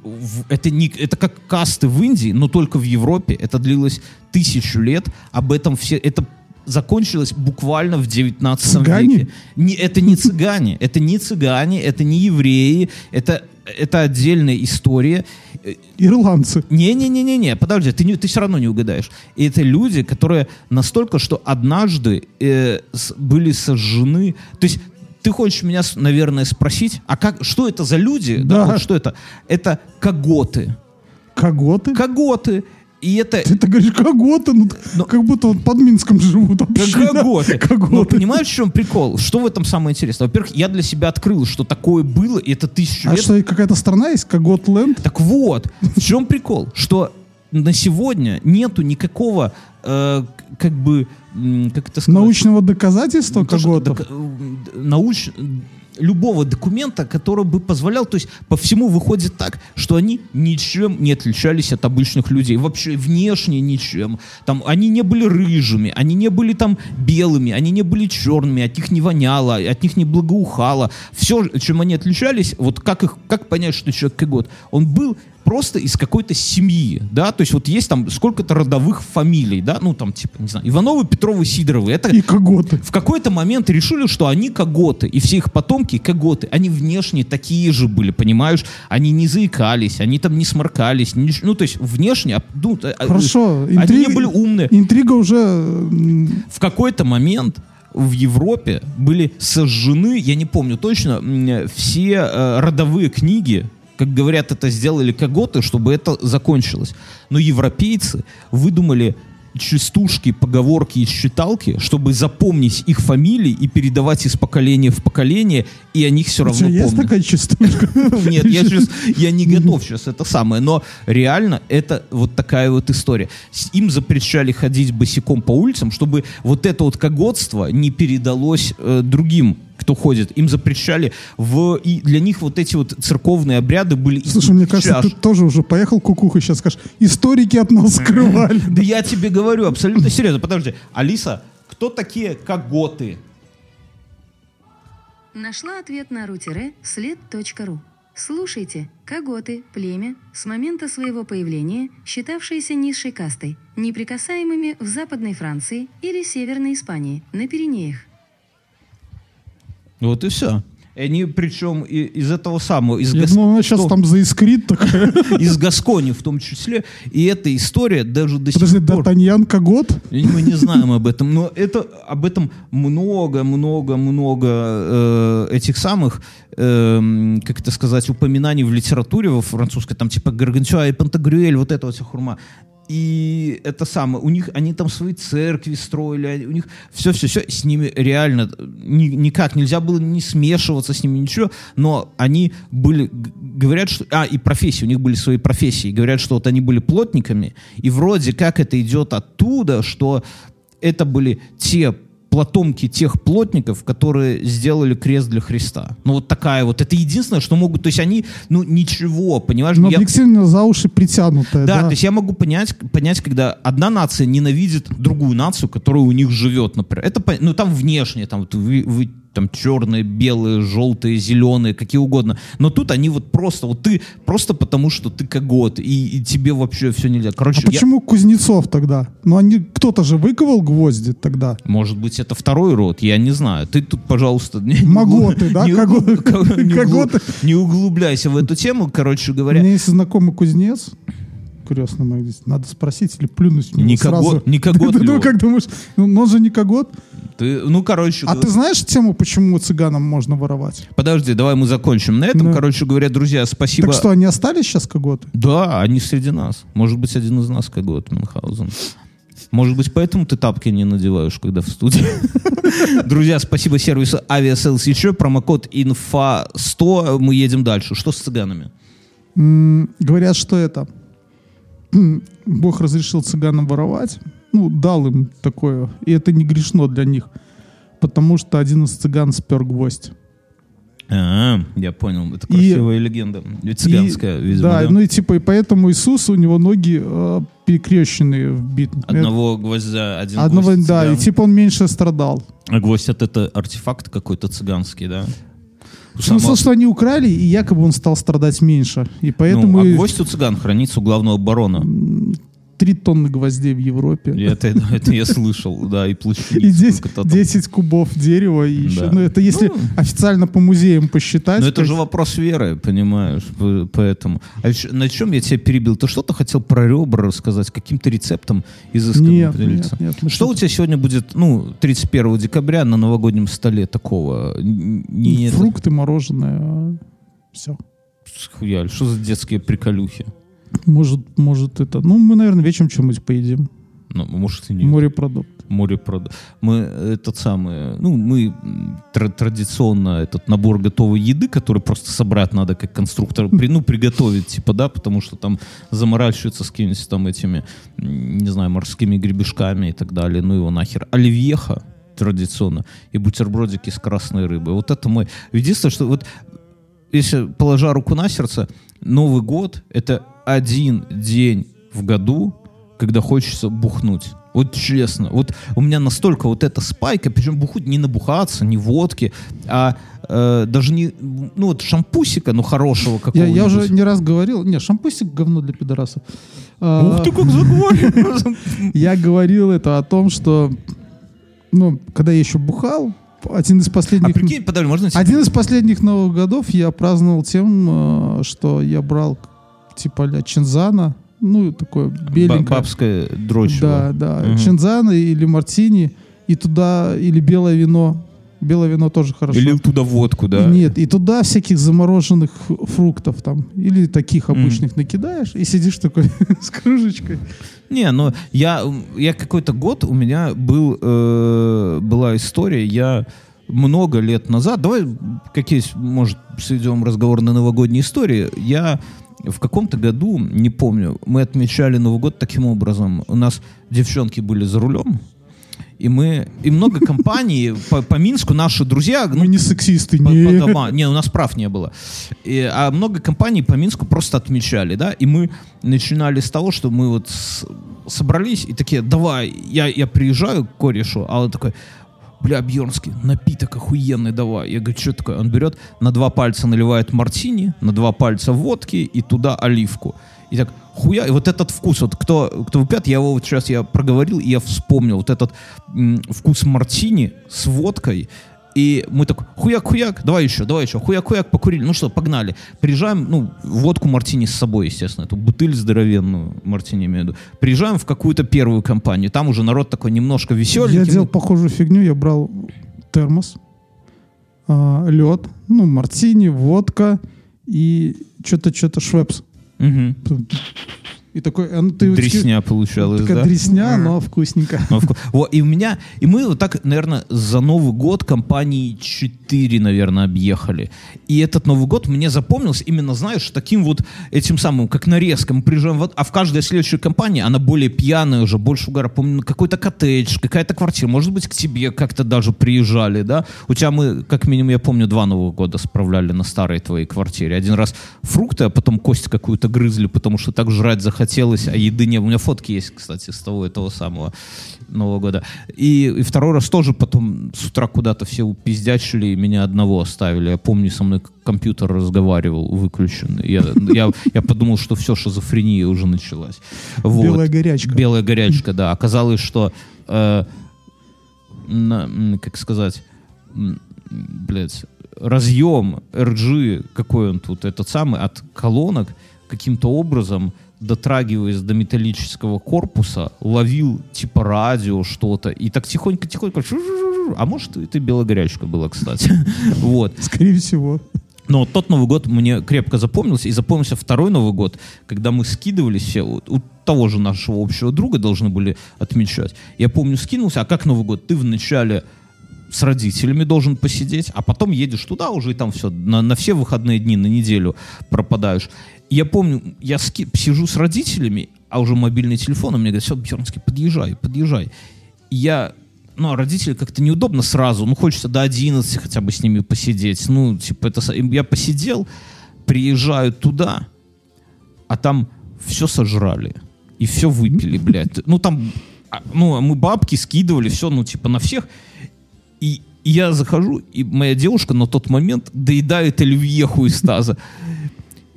это не это как касты в Индии, но только в Европе. Это длилось тысячу лет. Об этом все это закончилось буквально в 19 Цыгане? веке. Не, это не цыгане, это не цыгане, это не евреи, это это отдельная история. Э, Ирландцы. Не-не-не-не-не, подожди, ты, не, ты все равно не угадаешь. И это люди, которые настолько, что однажды э, с- были сожжены. То есть ты хочешь меня, наверное, спросить, а как, что это за люди? Да. вот что это? Это коготы. Коготы? Коготы. И это... Ты так говоришь, коготы, ну, Но- как будто вот под Минском живут вообще. да? Коготы. Но *laughs* Коготы. понимаешь, в чем прикол? Что в этом самое интересное? Во-первых, я для себя открыл, что такое было, и это тысячу А лет что, какая-то страна есть? Коготленд? Так вот, в чем прикол? Что на сегодня нету никакого, э, как бы, как это сказать? Научного доказательства коготов? док- э, науч любого документа, который бы позволял, то есть по всему выходит так, что они ничем не отличались от обычных людей, вообще внешне ничем. Там они не были рыжими, они не были там белыми, они не были черными, от них не воняло, от них не благоухало. Все, чем они отличались, вот как их, как понять, что человек год, он был просто из какой-то семьи, да, то есть вот есть там сколько-то родовых фамилий, да, ну там типа, не знаю, Ивановы, Петровы, Сидоровы, это И коготы. в какой-то момент решили, что они коготы, и все их потомки коготы. Они внешне такие же были, понимаешь? Они не заикались, они там не сморкались, нич- ну, то есть внешне... а, ну, а, Хорошо. Они интрига- не были умные. Интрига уже... В какой-то момент в Европе были сожжены, я не помню точно, м, все э, родовые книги, как говорят, это сделали коготы, чтобы это закончилось. Но европейцы выдумали частушки, поговорки и считалки, чтобы запомнить их фамилии и передавать из поколения в поколение, и о них все равно тебя есть помнят. такая частушка? *laughs* Нет, я сейчас, я не готов сейчас это самое, но реально это вот такая вот история. Им запрещали ходить босиком по улицам, чтобы вот это вот коготство не передалось э, другим, кто ходит. Им запрещали в и для них вот эти вот церковные обряды были. Слушай, мне кажется, чаш. ты тоже уже поехал кукухой, сейчас скажешь, историки от нас скрывали. Да я тебе говорю абсолютно серьезно. Подожди, Алиса, кто такие коготы? Нашла ответ на ру-след.ру. Слушайте, коготы, племя, с момента своего появления, считавшиеся низшей кастой, неприкасаемыми в Западной Франции или Северной Испании, на Пиренеях. Вот и все. Они причем из этого самого, из Я Гас- думал, она сейчас там заискрит такая. *laughs* из Гаскони в том числе. И эта история даже до Подожди, сих пор... Д'Артаньян Когот? Мы не знаем об этом, но это об этом много, много, много э, этих самых, эм, как это сказать, упоминаний в литературе во французской, там типа Гаргантюа и Пантагрюэль, вот вот вся хурма. И это самое, у них, они там свои церкви строили, у них все-все-все, с ними реально ни- никак нельзя было не смешиваться с ними, ничего, но они были, говорят, что, а, и профессии, у них были свои профессии, говорят, что вот они были плотниками, и вроде как это идет оттуда, что это были те платомки тех плотников, которые сделали крест для Христа. Ну вот такая вот, это единственное, что могут, то есть они, ну ничего, понимаешь? Но Я- действительно за уши притянутая, да, да. то есть я могу понять, понять, когда одна нация ненавидит другую нацию, которая у них живет, например. Это, ну, там внешне, там, вот вы, вы там черные, белые, желтые, зеленые, какие угодно. Но тут они вот просто, вот ты просто потому, что ты когот, и, и тебе вообще все нельзя. Короче, А я- почему Кузнецов тогда? Ну, они, кто-то же выковал гвозди тогда. может быть, это второй род, я не знаю. Ты тут, пожалуйста, угл- да? не углубляйся в эту тему, короче У говоря. меня есть знакомый кузнец, крестный здесь. надо спросить или плюнуть в него Не сразу. когот- не когот ли Ну, как думаешь, ну, но он же не когот. Ты, ну, короче А ты знаешь тему, почему цыганам можно воровать? Подожди, давай мы закончим на этом. Да. Короче говоря, друзья, спасибо. Так что, они остались сейчас коготы? Да, они среди нас. Может быть, один из нас когот Мюнхгаузен. Может быть, поэтому ты тапки не надеваешь, когда в студии. *laughs* Друзья, спасибо сервису Aviasales еще. Промокод INFA100. Мы едем дальше. Что с цыганами? Говорят, что это Бог разрешил цыганам воровать. Ну, дал им такое. И это не грешно для них. Потому что один из цыган спер гвоздь. А, я понял. Это И- красивая легенда. Ведь цыганская, И- видимо, да, да? ну и типа, и поэтому Иисус, у него ноги э, перекрещенные вбит. Одного гвоздя, один Одного, гвоздь да, цыган. и типа он меньше страдал. А гвоздь это, это артефакт какой-то цыганский, да? Смысл, Сама- что они украли, и якобы он стал страдать меньше. И поэтому Ну, а гвоздь у цыган хранится у главного барона. Три тонны гвоздей в Европе. И Это, *laughs* это я слышал, да, и И плащаниц. 10, сколько-то там. 10 кубов дерева и еще. Да. Ну, это если официально по музеям посчитать. Но то это же вопрос веры, понимаешь, поэтому. А на чем я тебя перебил? Ты что-то хотел про ребра рассказать, каким-то рецептом изысканным Нет, поделиться? нет, нет, Что у тебя сегодня будет, ну, 31 декабря на новогоднем столе такого? Не, Фрукты, мороженое. Все. Хуяль, что за детские приколюхи? Может, может это. Ну, мы, наверное, вечером что-нибудь поедим. Ну, может, и не. Морепродукт. Морепрод. Мы этот самый, ну, мы м, тра- традиционно этот набор готовой еды, который просто собрать надо как конструктор, *laughs* при, ну, приготовить, типа, да, потому что там заморачиваются с какими-нибудь там этими, не знаю, морскими гребешками и так далее, ну его нахер. Оливьеха традиционно и бутербродики с красной рыбой. Вот это мой... Единственное, что вот если положа руку на сердце, Новый год — это один день в году, когда хочется бухнуть. Вот честно. Вот у меня настолько вот эта спайка, причем бухуть не набухаться, не водки, а э, даже не, ну вот шампусика, ну хорошего Я, какого-нибудь. я уже не раз говорил. Не, шампусик говно для пидорасов. А, Ух ты, как заговорил! *laughs* Я говорил это о том, что, ну, когда я еще бухал, один из А последних... прикинь, подожди, можно Один из последних Новых годов я праздновал тем, э, что я брал типа ля Чинзана, ну, такое беленькое. бабское дрочево. Да, да. Мгм. Чинзана или мартини, и туда, или белое вино. Белое вино тоже хорошо. Или туда водку, да? И Нет, и туда всяких замороженных фруктов там, или таких обычных накидаешь, и сидишь такой *laughs* с кружечкой. Не, ну я, я какой-то год у меня был, э, была история, я много лет назад, давай какие, может, сведем разговор на новогодние истории, я в каком-то году, не помню, мы отмечали Новый год таким образом. У нас девчонки были за рулем, и мы, и много *laughs* компаний по, по Минску, наши друзья, ну, Мы не сексисты, по, по не. дома. Не, у нас прав не было. И, а много компаний по Минску просто отмечали, да, и мы начинали с того, что мы вот с- собрались и такие, давай, я, я приезжаю к корешу, а он такой, бля, Бьернский, напиток охуенный, давай. Я говорю, что такое? Он берет, на два пальца наливает мартини, на два пальца водки и туда оливку. И так, хуя, и вот этот вкус, вот кто, кто выпьет, я его вот сейчас я проговорил, и я вспомнил, вот этот м, вкус мартини с водкой, и мы так, хуяк-хуяк, давай еще, давай еще, хуяк-хуяк, покурили. Ну что, погнали. Приезжаем, ну, водку мартини с собой, естественно, эту бутыль здоровенную, мартини имею в виду. Приезжаем в какую-то первую компанию, там уже народ такой немножко веселенький. Я делал похожую фигню, я брал термос, лед, ну, мартини, водка и что-то, что-то швепс. мгм. И такой, э, ну, ты Дресня получалась, такая да? дресня, но вкусненько. Ну, вку- Вот, и у меня, и мы вот так, наверное, за Новый год компании 4, наверное, объехали. И этот Новый год мне запомнился именно, знаешь, таким вот этим самым, как нарезка. Мы приезжаем, в- а в каждой следующей компании она более пьяная уже, больше угара. Помню, какой-то коттедж, какая-то квартира. Может быть, к тебе как-то даже приезжали, да? У тебя мы, как минимум, я помню, два Нового года справляли на старой твоей квартире. Один раз фрукты, а потом кость какую-то грызли, потому что так жрать захотелось, а еды не... У меня фотки есть, кстати, с того этого самого Нового года. И, и второй раз тоже потом с утра куда-то все упиздячили и меня одного оставили. Я помню, со мной компьютер разговаривал выключенный. Я, я, я подумал, что все, шизофрения уже началась. Вот. Белая горячка. Белая горячка, да. Оказалось, что, э, на- как сказать, блядь, разъем RG, какой он тут, этот самый, от колонок, каким-то образом, дотрагиваясь до металлического корпуса, ловил типа радио что-то, и так тихонько-тихонько, а может, это белая горячка была, кстати. *laughs* Вот. Скорее всего. Но вот тот Новый год мне крепко запомнился, и запомнился второй Новый год, когда мы скидывались все, у, у того же нашего общего друга должны были отмечать. Я помню, скинулся, а как Новый год? Ты вначале с родителями должен посидеть, а потом едешь туда уже и там все, на, на все выходные дни, на неделю пропадаешь. Я помню, я ски- сижу с родителями, а уже мобильный телефон, и мне говорят, все, Бьернский, подъезжай, подъезжай. И я ну, а родители как-то неудобно сразу, ну, хочется до 11 хотя бы с ними посидеть, ну, типа, это, я посидел, приезжаю туда, а там все сожрали и все выпили, блядь. Ну, там, а, ну, мы бабки скидывали, все, ну, типа, на всех, и, и я захожу, и моя девушка на тот момент доедает оливьеху из таза.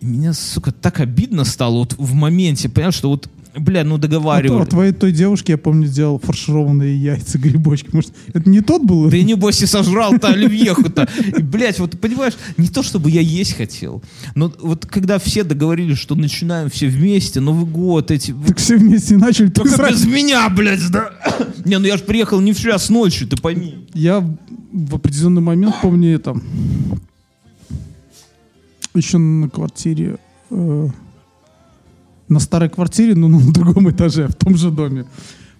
И меня, сука, так обидно стало вот в моменте, понимаешь, что вот, бля, ну А, то- договаривали. а твоей той девушке, я помню, делал фаршированные яйца, грибочки. Может, это не тот был? Да и небось и сожрал-то оливьеху-то. И, блядь, вот понимаешь, не то чтобы я есть хотел, но вот когда все договорились, что начинаем все вместе, Новый год, эти... Так все вместе начали. Только сразу- без меня, блядь, да? *clears throat* Не, ну я же приехал не в час ночью, ты пойми. Я в определенный момент помню это. Еще на квартире. э, на старой квартире, но *laughs* на другом этаже, в том же доме.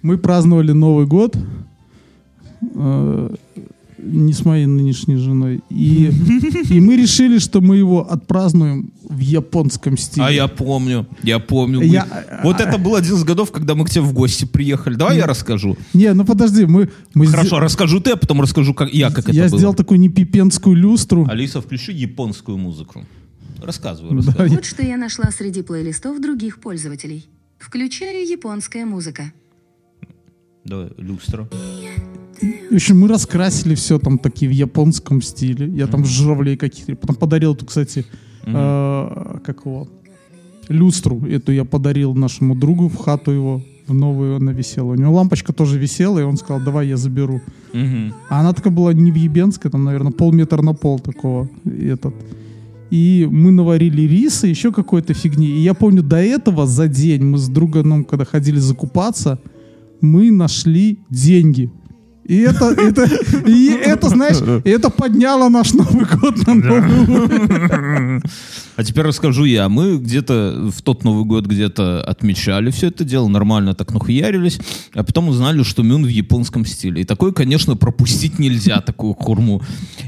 Мы праздновали Новый год. э, не с моей нынешней женой. И, *laughs* и мы решили, что мы его отпразднуем в японском стиле. А я помню, я помню. мы- Я- Вот это был один из годов, когда мы к тебе в гости приехали. Давай я расскажу. Не, ну подожди, мы... мы Хорошо, сде- расскажу ты, а потом расскажу, как я, как я это было. сделал такую непипенскую люстру. Алиса, включи японскую музыку. Рассказывай. я- Вот что я нашла среди плейлистов других пользователей. Включаю японская музыка. Давай, люстра. В общем, мы раскрасили все там такие в японском стиле. Я там журавлей каких-то. Потом подарил эту, кстати, э, как его, люстру. Эту я подарил нашему другу в хату его. В новую она висела. У него лампочка тоже висела, и он сказал, давай я заберу. Мгм. А она такая была не в ебенской, там, наверное, полметра на пол такого. И Этот. И мы наварили риса, еще какой-то фигни. И я помню, до этого за день мы с другом, когда ходили закупаться, мы нашли деньги. И это, это, и это, знаешь, это подняло наш Новый год на новый уровень. А теперь расскажу я. Мы где-то в тот Новый год где-то отмечали все это дело, нормально так нахуярились, а потом узнали, что Мюн в японском стиле. И такое, конечно, пропустить нельзя, такую хурму.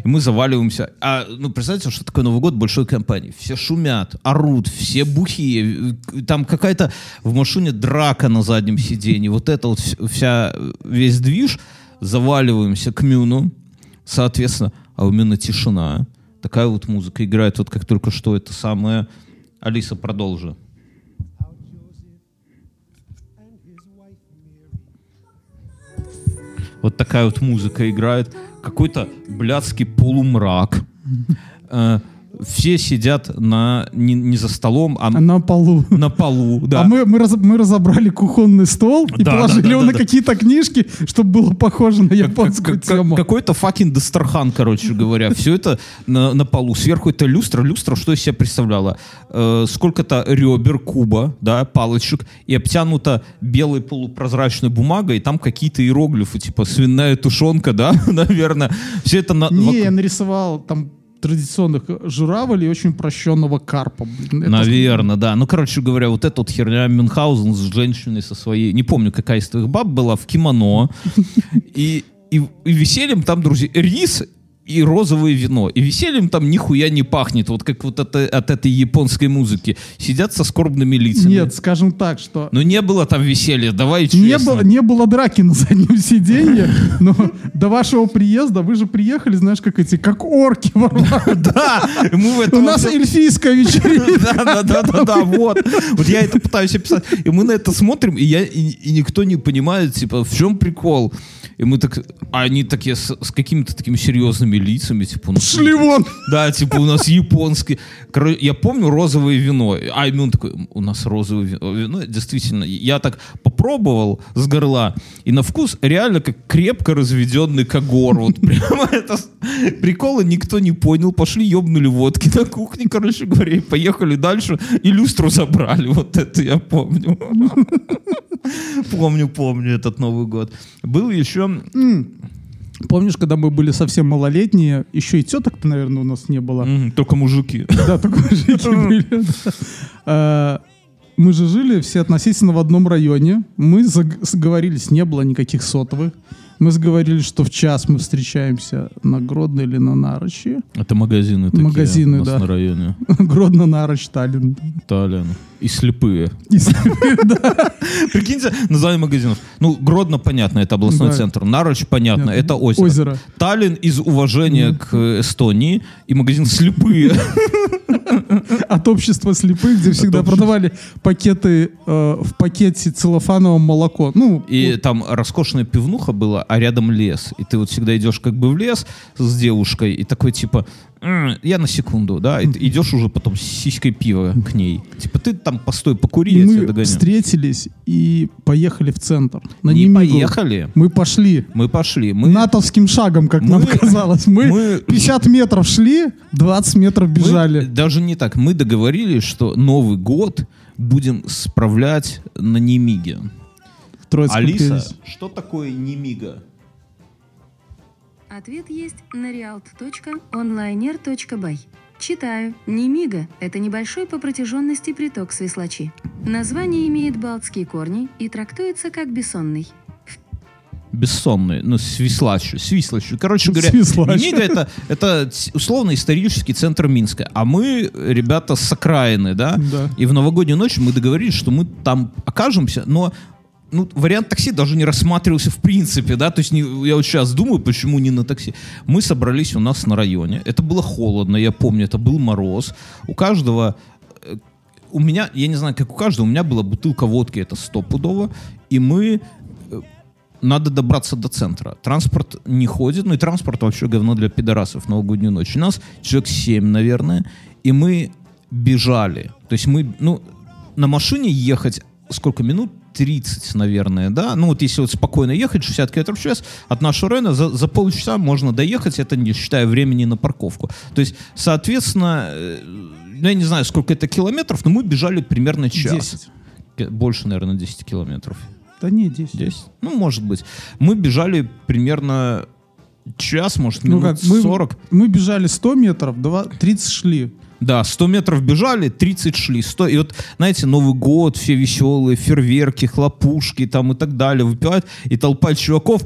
И мы заваливаемся. А, ну, представьте, что такое Новый год большой компании. Все шумят, орут, все бухие. Там какая-то в машине драка на заднем сиденье. Вот это вот вс- вся, весь движ. Заваливаемся к Мюну. Соответственно, а у Мюна тишина. Такая вот музыка играет, вот как только что это самое. Алиса, продолжи. Вот такая вот музыка играет. Какой-то блядский полумрак. Все сидят на, не, не за столом, а А на полу. на полу. Да. А мы, мы, раз- мы разобрали кухонный стол и Да, положили да, да, его да, на да. какие-то книжки, чтобы было похоже на японскую как- как- тему. Какой-то fucking дастархан, короче говоря. Все это на, на полу. Сверху это люстра. Люстра что из себя представляла? Э, сколько-то ребер куба, да, палочек, и обтянута белой полупрозрачной бумагой, и там какие-то иероглифы, типа свиная тушенка, да, *laughs* наверное. Все это на... Не, я нарисовал там традиционных журавлей и очень прощенного карпа. блин. Это- Наверное, да. Ну, короче говоря, вот эта вот херня Мюнхгаузен с женщиной со своей, не помню, какая из твоих баб была, в кимоно. *laughs* И, и, и весельем там, друзья, рис и розовое вино. И весельем там нихуя не пахнет, вот как вот это, от этой японской музыки. Сидят со скорбными лицами. Нет, скажем так, что Но не было там веселья, давай не честно. было, не было драки на заднем сиденье, но до вашего приезда вы же приехали, знаешь, как эти, как орки. Да, У нас эльфийская вечеринка. Да, да, да, да, вот. Вот я это пытаюсь описать. И мы на это смотрим, и никто не понимает, типа, в чем прикол. И мы так, а они такие с, с какими-то такими серьезными лицами, типа, у нас- Шли вон. Да, типа, у нас японский. Короче, я помню розовое вино. А он такой, у нас розовое вино. Вино, Действительно, я так попробовал с горла, и на вкус реально как крепко разведенный когор. Вот *laughs* прямо это прикола никто не понял. Пошли, ёбнули водки на кухне, короче говоря, и поехали дальше, и люстру забрали. Вот это я помню. *laughs* Помню, помню этот Новый год. Был еще... Помнишь, когда мы были совсем малолетние, еще и теток-то, наверное, у нас не было. Только мужики. Да, только мужики были. А, Мы же жили все относительно в одном районе. Мы сговорились, не было никаких сотовых. Мы сговорились, что в час мы встречаемся на Гродно или на Нарочи. Это магазины такие Магазины, у нас да. на районе. *laughs* Гродно, Нароч, Таллин. Таллин. И слепые. И с- Прикиньте, название магазинов. Ну, Гродно, понятно, это областной Да. центр. Нароч, понятно, это озеро. Озеро. Таллин из уважения к Эстонии. И магазин слепые. *laughs* От общества слепых, где всегда продавали пакеты э, в пакете целлофановое молоко. Ну, И там роскошная пивнуха была, а рядом лес. И ты вот всегда идешь как бы в лес с девушкой, и такой типа, «М, я на секунду, да, и ты идешь уже потом с сиськой пива к ней. Типа ты там постой, покури, я тебя мы догоню. встретились и поехали в центр. На Не Немигу. поехали. Мы пошли. Мы пошли. Мы натовским шагом, как нам мы- казалось. Мы, мы- 50 метров шли, 20 метров Мы- бежали. даже не так. Мы договорились, что Новый год будем справлять на Немиге. в Троицком Алиса, кризисе. что такое Немига? Ответ есть на realt.onliner.by. Читаю. Немига – это небольшой по протяженности приток Свислочи. Название имеет балтские корни и трактуется как бессонный. Бессонный, ну, свислач, свислач. Короче говоря, Свислач. Немига это, это ц- условно-исторический центр Минска. А мы, ребята, с окраины, да? Да. И в новогоднюю ночь мы договорились, что мы там окажемся, но ну, вариант такси даже не рассматривался в принципе, да, то есть не- я вот сейчас думаю, почему не на такси. Мы собрались у нас на районе, это было холодно, я помню, это был мороз, у каждого, э, у меня, я не знаю, как у каждого, у меня была бутылка водки, это стопудово, и мы э, надо добраться до центра. Транспорт не ходит, ну и транспорт вообще говно для пидорасов новогоднюю ночь. У нас человек 7, наверное, и мы бежали. То есть мы, ну, на машине ехать сколько минут? 30, наверное, да? Ну, вот если вот спокойно ехать, 60 км в час, от нашего района за, за полчаса можно доехать, это не считая времени на парковку. То есть, соответственно, э, ну, я не знаю, сколько это километров, но мы бежали примерно час. 10. Ке- Больше, наверное, 10 километров. Да не, 10. 10? Ну, может быть. Мы бежали примерно час, может, Ну минут как, мы, 40. мы бежали 100 метров, два- 30 шли. Да, 100 метров бежали, 30 шли. 100, и вот, знаете, Новый год, все веселые, фейерверки, хлопушки там и так далее выпивают, и толпа чуваков,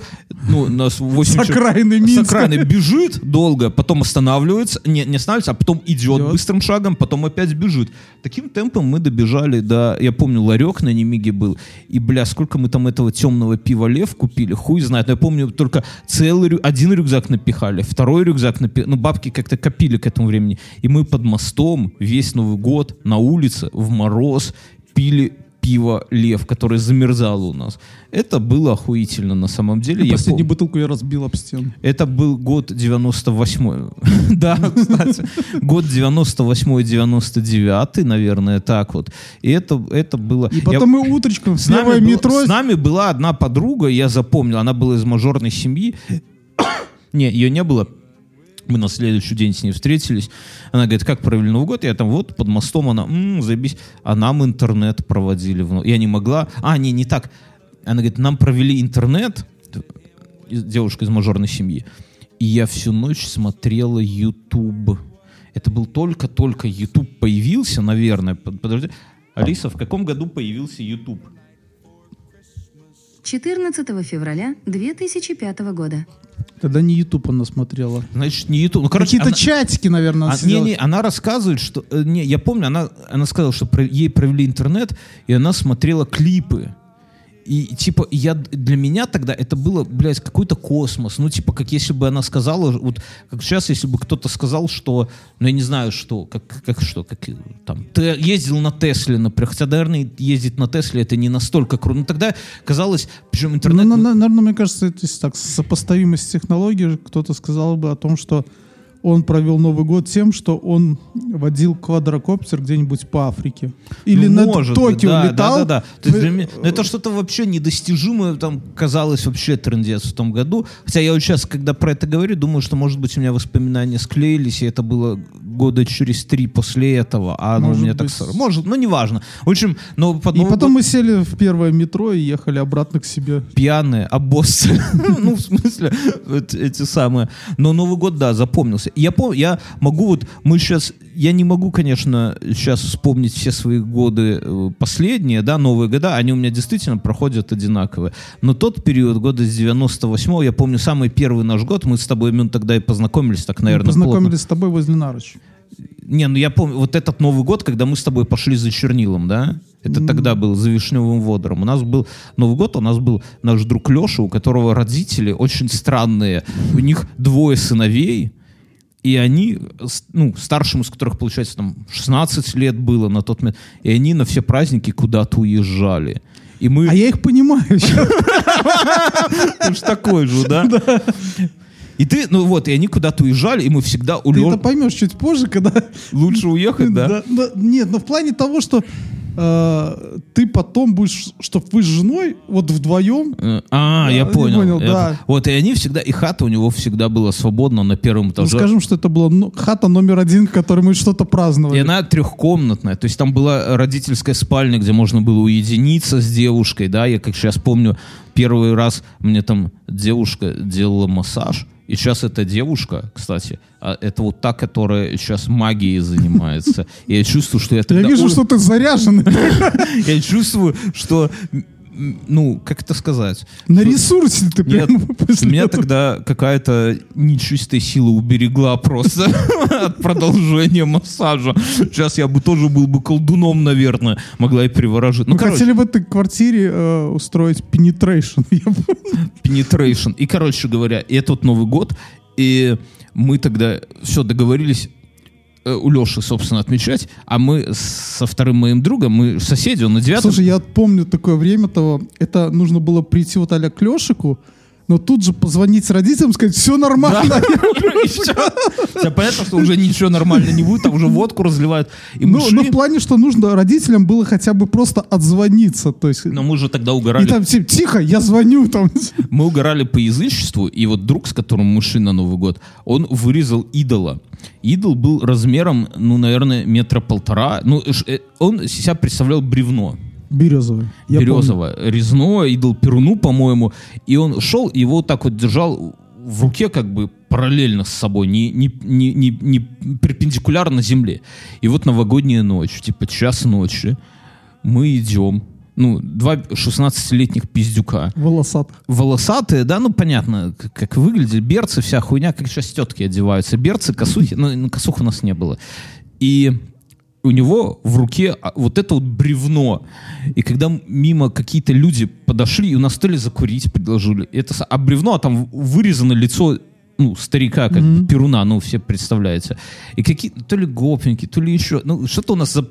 ну, нас 8 С окраины Минска. С окраины бежит долго, потом останавливается, не, не останавливается, а потом идет Идет. быстрым шагом, потом опять бежит. Таким темпом мы добежали до, я помню, ларек на Немиге был, и, бля, сколько мы там этого темного пива Лев купили, хуй знает. Но я помню, только целый, один рюкзак напихали, второй рюкзак напихали, ну, бабки как-то копили к этому времени. И мы под мостом весь Новый год на улице в мороз пили пиво Лев, которое замерзало у нас. Это было охуительно на самом деле. Я Последнюю пом- бутылку я разбил об стену. это был год 98 *laughs* Да, кстати. Год 98-99, наверное, так вот. И это, это было... И потом мы утречком с нами, метро... с нами была одна подруга, я запомнил, она была из мажорной семьи. *coughs* Не, ее не было. Мы на следующий день с ней встретились. Она говорит, как провели Новый год? Я там вот под мостом, она, «М, заебись. А нам интернет проводили. Я не могла. А, не, не так. Она говорит, нам провели интернет, девушка из мажорной семьи. и я всю ночь смотрела YouTube. Это был только-только YouTube появился, наверное. Под- Подожди. Алиса, в каком году появился YouTube? 14 февраля 2005 года. Тогда не YouTube она смотрела. Значит, не YouTube. Ну, короче, Какие-то она- чатики, наверное, А, надо не, не, она рассказывает, что... э, Не, я помню, она, она сказала, что про- ей провели интернет, и она смотрела клипы. И, типа, я, для меня тогда это было, блядь, какой-то космос. Ну, типа, как если бы она сказала, вот, как сейчас, если бы кто-то сказал, что, ну, я не знаю, что, как, как что, как, там, ты ездил на Тесле, например, хотя, наверное, ездить на Тесле это не настолько круто. Но тогда казалось, причем интернет... Ну, на- на- наверное, мне кажется, это если так, сопоставимость технологий, кто-то сказал бы о том, что он провел Новый год тем, что он водил квадрокоптер где-нибудь по Африке. Или Ну, над Токио да, летал. Да, да, да. То есть для меня- ну, это что-то вообще недостижимое, там казалось вообще трендец в том году. Хотя я вот сейчас, когда про это говорю, думаю, что, может быть, у меня воспоминания склеились, и это было года через три после этого, а оно у Может меня так... быть. сразу- Может, ну, неважно. В общем, но под И Новый потом год мы сели в первое метро и ехали обратно к себе. пьяные, обоссцы. *laughs* ну, в смысле, эти самые. Но Новый год, да, запомнился. Я помню, я могу вот, мы сейчас, я не могу, конечно, сейчас вспомнить все свои годы э, последние, да, новые года, они у меня действительно проходят одинаковые. Но тот период, года с 98-го, я помню, самый первый наш год, мы с тобой, Мюн, тогда и познакомились, так, наверное, Мы плотно. познакомились с тобой возле Нарочи. Не, ну я помню, вот этот Новый год, когда мы с тобой пошли за чернилом, да? Это тогда был за вишневым водором. У нас был Новый год, у нас был наш друг Леша, у которого родители очень странные. У них двое сыновей, и они, ну, старшему из которых, получается, там 16 лет было на тот момент, и они на все праздники куда-то уезжали. И мы... А я их понимаю. Ты *laughs* ж такой же, да? И ты, ну вот, и они куда-то уезжали, и мы всегда у Ты это поймешь чуть позже, когда... Лучше уехать, да? да, Нет, но в плане того, что э, ты потом будешь, чтобы вы с женой вот вдвоем Э, А, Да, я понял. понял, Я да. Вот, и они всегда, и хата у него всегда была свободна на первом Ну, этаже. скажем, что это была ну, хата номер один, в которой мы что-то праздновали. И она трехкомнатная. То есть там была родительская спальня, где можно было уединиться с девушкой, да. Я как сейчас помню, первый раз мне там девушка делала массаж. И сейчас эта девушка, кстати, а, это вот та, которая сейчас магией занимается. И я чувствую, что я Я тогда... вижу, ой, что ты заряженный *laughs* Я чувствую, что... Ну, как это сказать? на ресурсе ты Нет, прям *laughs* после меня этого. тогда какая-то нечистая сила уберегла просто *laughs* от продолжения массажа. Сейчас я бы тоже был бы колдуном, наверное. Могла и приворожить. Ну, Мы короче, хотели в квартире э, устроить помню. *laughs* penetration. И, короче говоря, и это вот Новый год. И мы тогда все договорились у Леши, собственно, отмечать, а мы со вторым моим другом, мы соседи, он на девятом... Слушай, я помню такое время того. Это нужно было прийти вот аля к Лешику, но тут же позвонить родителям, сказать, все нормально. *laughs* И. Всё понятно, что уже ничего нормально не будет, там уже водку разливают. И Ну, ну, в плане, что нужно родителям было хотя бы просто отзвониться. То есть, но мы же тогда и угорали. там типа, тихо, я звоню. Там. Мы угорали по язычеству, и вот друг, с которым мы шли на Новый год, он вырезал идола. Идол был размером, ну, наверное, метра полтора. Ну, э, он себя представлял бревно. Березовый. Я помню. березовое, резное, идол Перуну, по-моему, и он шел, и его вот так вот держал в руке как бы параллельно с собой, не, не, не, не, не перпендикулярно земле. И вот новогодняя ночь, типа час ночи, мы идем, ну, два 16-летних пиздюка, Волосатых. волосатые, да, ну, понятно, к- как выглядели, берцы, вся хуйня, как сейчас тетки одеваются, берцы, косухи, ну, косух у нас не было. И у него в руке а, вот это вот бревно. И когда мимо какие-то люди подошли, и у нас стали закурить, предложили. Это, а бревно, а там вырезано лицо ну, старика, как бы, Перуна, ну, все представляете. И какие то ли гопники, то ли еще, ну, что-то у нас за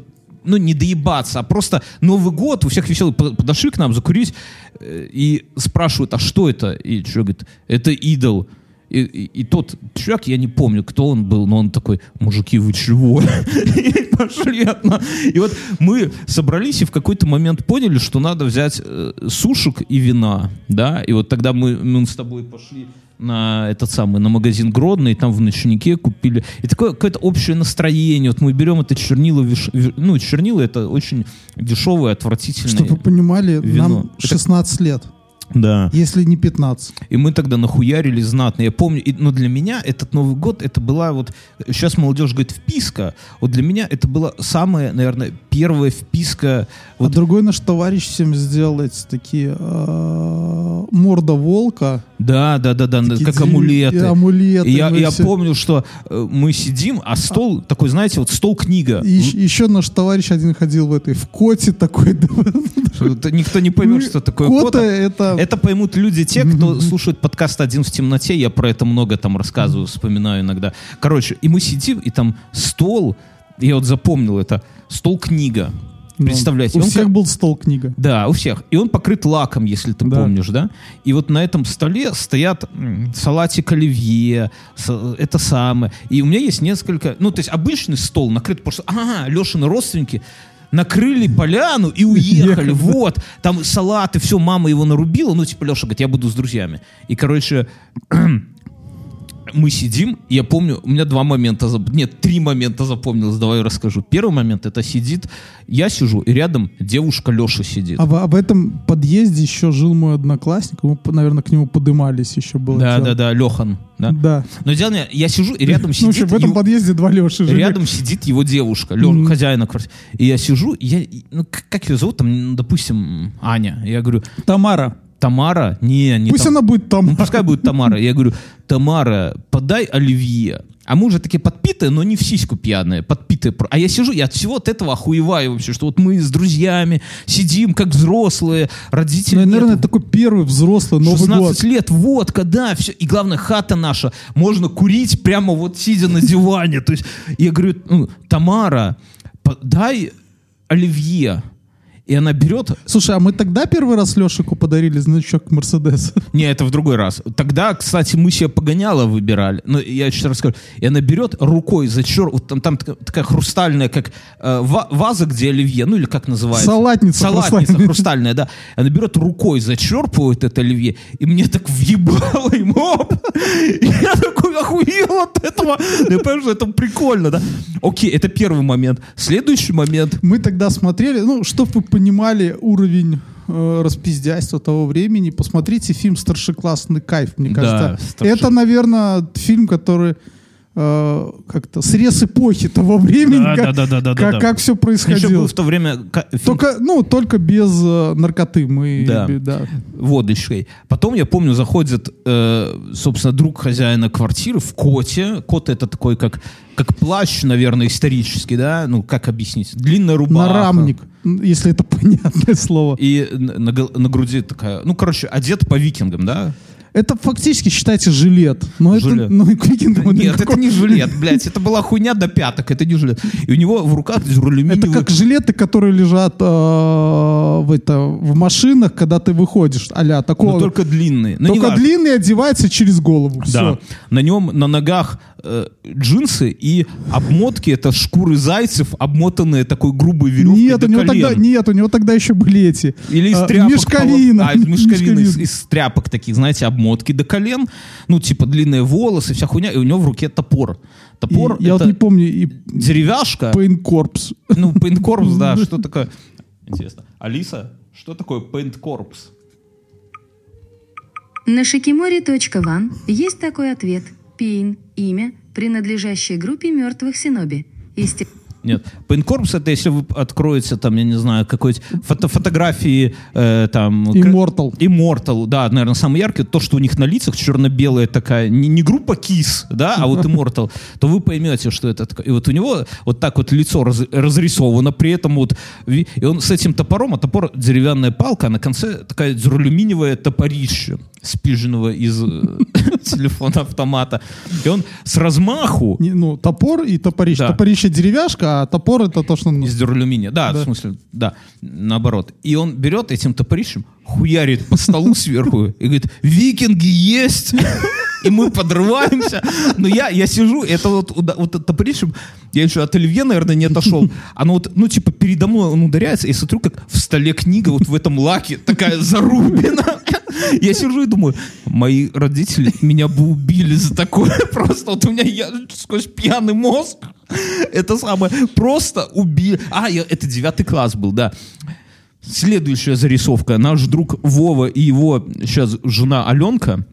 ну, не доебаться, а просто Новый год, у всех веселый, Под- подошли к нам закурить э, и спрашивают, а что это? И человек говорит, это идол. И, и- и тот чувак, я не помню, кто он был, но он такой, мужики, вы чего? *laughs* И пошли от нас. И вот мы собрались и в какой-то момент поняли, что надо взять э, сушек и вина, да, и вот тогда мы, мы с тобой пошли на этот самый, на магазин Гродно, и там в ночнике купили. И такое какое-то общее настроение. Вот мы берем это чернила, виш- ви- ну, чернила это очень дешевое, отвратительное. Чтобы вы понимали, вино. нам Это- 16 лет. Да. Если не 15. И мы тогда нахуярили знатно. Я помню, и, но для меня этот Новый год, это была вот... Сейчас молодежь говорит вписка. Вот для меня это была самая, наверное, первая вписка... А Вот, другой наш товарищ всем сделал эти такие э, морда волка. да, да, да, да, такие как амулеты. и амулеты. И я, я все- помню, что э, мы сидим, а стол такой, знаете, вот стол-книга. И ещ- еще наш товарищ один ходил в этой, в коте такой. *laughs* Никто не поймет, что такое Кота это... Это поймут люди, те, *laughs* кто слушает подкаст «Один в темноте». Я про это много там рассказываю, вспоминаю иногда. Короче, и мы сидим, и там стол, я вот запомнил это, стол-книга. Ну, Представляете? У он всех как- был стол книга. Да, у всех. И он покрыт лаком, если ты Да. помнишь, да? И вот на этом столе стоят салатик оливье, это самое. И у меня есть несколько... Ну, то есть обычный стол накрыт, потому что, ага, Лешины родственники накрыли поляну и уехали, вот. Там салаты, все, мама его нарубила. Ну, типа, Леша говорит, я буду с друзьями. И, короче, *clears throat* мы сидим, я помню, у меня два момента, нет, три момента запомнилось, давай расскажу. Первый момент, это сидит, я сижу, и рядом девушка Леша сидит. А в, а в этом подъезде еще жил мой одноклассник. Мы, наверное, к нему подымались еще было. Да, дело. да, да, Лехан, да? Да. Но дело не, я сижу, и рядом *laughs* Ну, в общем, сидит, в этом его- подъезде два Леши жили. рядом сидит его девушка, Лё- Мгм. хозяина квартиры. И я сижу, и я, ну, как ее зовут, там, ну, допустим, Аня. Я говорю, Тамара. Тамара? Не, не Пусть Там- она будет там. Ну, пускай будет Тамара. Я говорю, Тамара, подай оливье. А мы уже такие подпитые, но не в сиську пьяные, подпитые. А я сижу, я от всего от этого охуеваю вообще, что вот мы с друзьями сидим, как взрослые, родители... Ну, наверное, такой первый взрослый Новый 16 год. лет, водка, да, все. И главное, хата наша. Можно курить прямо вот сидя на диване. То есть я говорю, ну, Тамара, дай оливье. И она берет, Слушай, а мы тогда первый раз Лешику подарили значок Мерседес. Не, это в другой раз. Тогда, кстати, мы себе погоняло выбирали. Ну, я сейчас расскажу. И она берет рукой за чер... Вот там, там такая, хрустальная, как э, ва- ваза, где оливье, ну или как называется? Салатница Салатница хрустальная. хрустальная, да. Она берет рукой, зачерпывает это оливье, и мне так въебало ему. оп. Я такой охуел от этого. Ну, Я понимаю, что это прикольно, да. Окей, это первый момент. Следующий момент. Мы тогда смотрели, ну, чтобы вы понимали уровень э, распиздяйства того времени, посмотрите фильм «Старшеклассный кайф», мне Да, кажется. «Старше- Это, наверное, фильм, который э, как-то срез эпохи того времени, Да, как, да, да, да, да, как, да. как все Еще был происходило. в то время Только, ну, только без э, наркоты мы... Да. да. водочкой. Потом, я помню, заходит, э, собственно, друг хозяина квартиры в коте. Кот это такой, как, как плащ, наверное, исторический, да? Ну, как объяснить? Длинная рубаха. Нарамник, если это *laughs* понятное слово. И на, на на груди такая, ну, короче, одет по викингам, да? Это фактически, считайте, жилет. Но Жилет. это, ну, к викингам это Нет, это не жилет, *laughs* блядь, это была хуйня до пяток, это не жилет. И у него в руках Это дюралюминиевый... как жилеты, которые лежат э, в, это, в машинах, когда ты выходишь. Аля, такого. но только длинный. Ну, только неважно. длинный одевается через голову. Да. Все. На нем на ногах э, джинсы и обмотки это шкуры зайцев, обмотанные такой грубой веревкой Нет, до у него колен. тогда, нет, у него тогда еще были эти. Или из э, тряпок. Мешковина. А, из мешковины, из, Мешковина. из тряпок таких, знаете, обмотки до колен. Ну, типа длинные волосы, вся хуйня. И у него в руке топор. И Топор я вот не помню, и деревяшка. Paint Corps. Ну, Paint Corps, да, *laughs* что такое? Интересно. Алиса, что такое Paint Corps? На shikimori.one есть такой ответ. Пейн – имя, принадлежащее группе мертвых синоби. Есте- Нет. Corps это если вы откроете там, я не знаю, какой-то фото фотографии э, там... Immortal. Immortal, да, наверное, самый яркий, то, что у них на лицах черно-белая такая, не, не группа Kiss, да, а вот Immortal, *laughs* то вы поймете, что это такое. И вот у него вот так вот лицо раз- разрисовано, при этом вот, и он с этим топором, а топор деревянная палка, а на конце такая дюралюминиевое топорище, спиженного из э, *laughs* телефона автомата. И он с размаху Не, ну, топор и топорище. Да. Топорище деревяшка, а топор это то, что... Из дюралюминия. Да, Да. в смысле, да, наоборот. И он берет этим топорищем, хуярит по столу сверху и говорит, викинги есть! И мы подрываемся. Но я, я сижу, это вот, вот топорищем, я еще от Оливье, наверное, не отошел. Оно вот, ну, типа, передо мной он ударяется, и смотрю, как в столе книга вот в этом лаке такая зарубина. Я сижу и думаю, мои родители меня бы убили за такое. *laughs* Просто вот у меня я сквозь пьяный мозг это самое просто убили. А, я, это девятый класс был, да. Следующая зарисовка. Наш друг Вова и его сейчас жена Аленка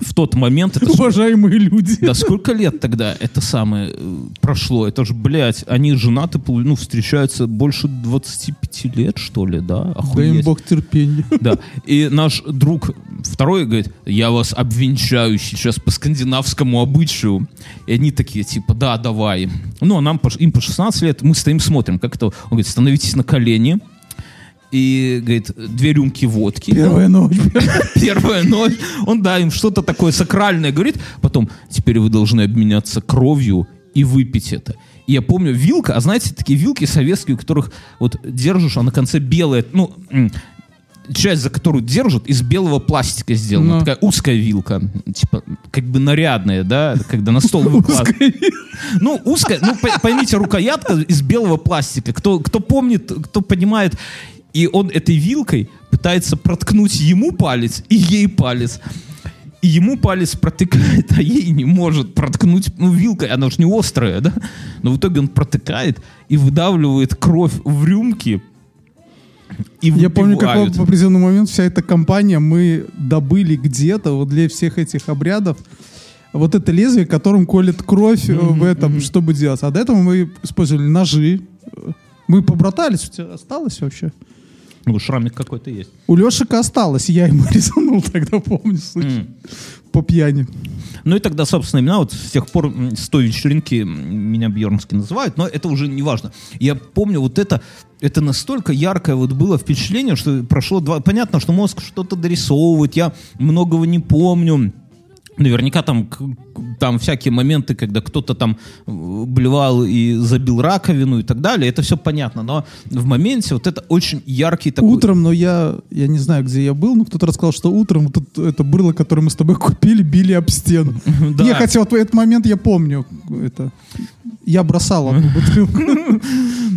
в тот момент... Это Уважаемые люди. да сколько лет тогда это самое э, прошло? Это же, блядь, они женаты, ну, встречаются больше 25 лет, что ли, да? Дай им Охуеть. бог терпения. Да. И наш друг второй говорит, я вас обвенчаю сейчас по скандинавскому обычаю. И они такие, типа, да, давай. Ну, а нам, по им по 16 лет, мы стоим, смотрим, как это. Он говорит, становитесь на колени. И, говорит, две рюмки водки. Первая ночь. *laughs* Первая ночь. Он, да, им что-то такое сакральное говорит. Потом, теперь вы должны обменяться кровью и выпить это. И я помню, вилка, а знаете, такие вилки советские, у которых вот держишь, а на конце белая, ну, часть, за которую держат, из белого пластика сделана. Ну. Такая узкая вилка. Типа, как бы нарядная, да, когда на стол выкладывают. Ну, узкая, ну, по- поймите, рукоятка из белого пластика. Кто, кто помнит, кто понимает. И он этой вилкой пытается проткнуть ему палец и ей палец. И ему палец протыкает, а ей не может проткнуть, ну, вилкой, она же не острая, да? Но в итоге он протыкает и выдавливает кровь в рюмки. И Я помню, как в определенный момент вся эта компания, мы добыли где-то вот для всех этих обрядов вот это лезвие, которым колет кровь э, в этом, чтобы делать. А до этого мы использовали ножи. Мы побратались, у тебя осталось вообще? Ну, шрамик какой-то есть. У Лешика осталось, я ему *laughs* резанул тогда, помню. М. По пьяни. Ну и тогда, собственно, имена вот с тех пор с той вечеринки меня Бьернский называют, но это уже не важно. Я помню вот это, это настолько яркое вот было впечатление, что прошло два... Понятно, что мозг что-то дорисовывает, я многого не помню. Наверняка там, там всякие моменты, когда кто-то там э, блевал и забил раковину и так далее, это все понятно. Но в моменте вот это очень яркий такой... Утром, но я, я не знаю, где я был, но кто-то рассказал, что утром вот это, брыло, которое мы с тобой купили, били об стену. *laughs* Да. Не, хотя вот этот момент я помню. Это, я бросал одну *laughs* бутылку.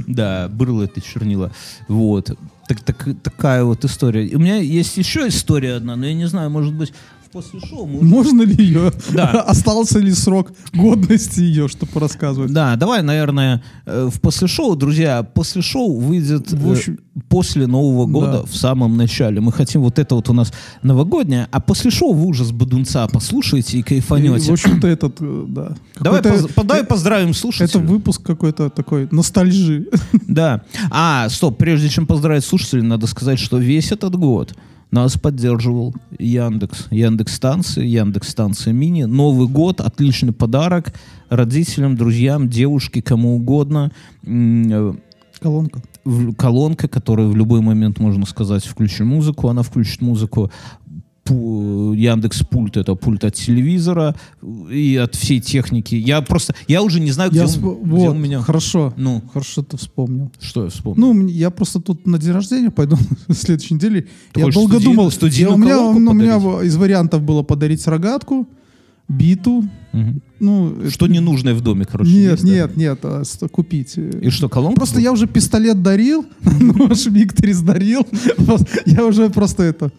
Да, было это чернила. Вот. Так, так- такая вот история. У меня есть еще история одна, но я не знаю, может быть, после шоу мы... Можно ли ее? Да. *laughs* Остался ли срок годности ее, чтобы рассказывать? Да, давай, наверное, э, в после шоу, друзья, после шоу выйдет В э, общем- после Нового года Да. в самом начале. Мы хотим вот это вот у нас новогоднее, а после шоу вы уже с Бадунца послушаете и И, кайфанете. в общем-то, этот, э, да. Давай, поз- давай поздравим Это слушателей. выпуск какой-то такой ностальжи. Да. А, стоп, прежде чем поздравить слушателей, надо сказать, что весь этот год нас поддерживал Яндекс. Яндекс станции, Яндекс станция мини. Новый год, отличный подарок родителям, друзьям, девушке, кому угодно. Колонка. колонка, которая в любой момент, можно сказать, включи музыку, она включит музыку. Яндекс пульт это пульт от телевизора и от всей техники. Я просто, я уже не знаю, где, Я он, сп- где вот, у меня. хорошо. Ну, Хорошо ты вспомнил. что я вспомнил? Ну, я просто тут на день рождения пойду *laughs* на следующей неделе. Ты я долго студийную- думал. я- у меня, колонку ну, у меня из вариантов было подарить рогатку, биту. Мгм. Ну, это- Что ненужное в доме, короче. Нет, есть, да? нет, нет, а, с- купить. И что, колонка? Просто я уже пистолет дарил, *laughs* нож Викторис дарил. *laughs* Я уже просто это...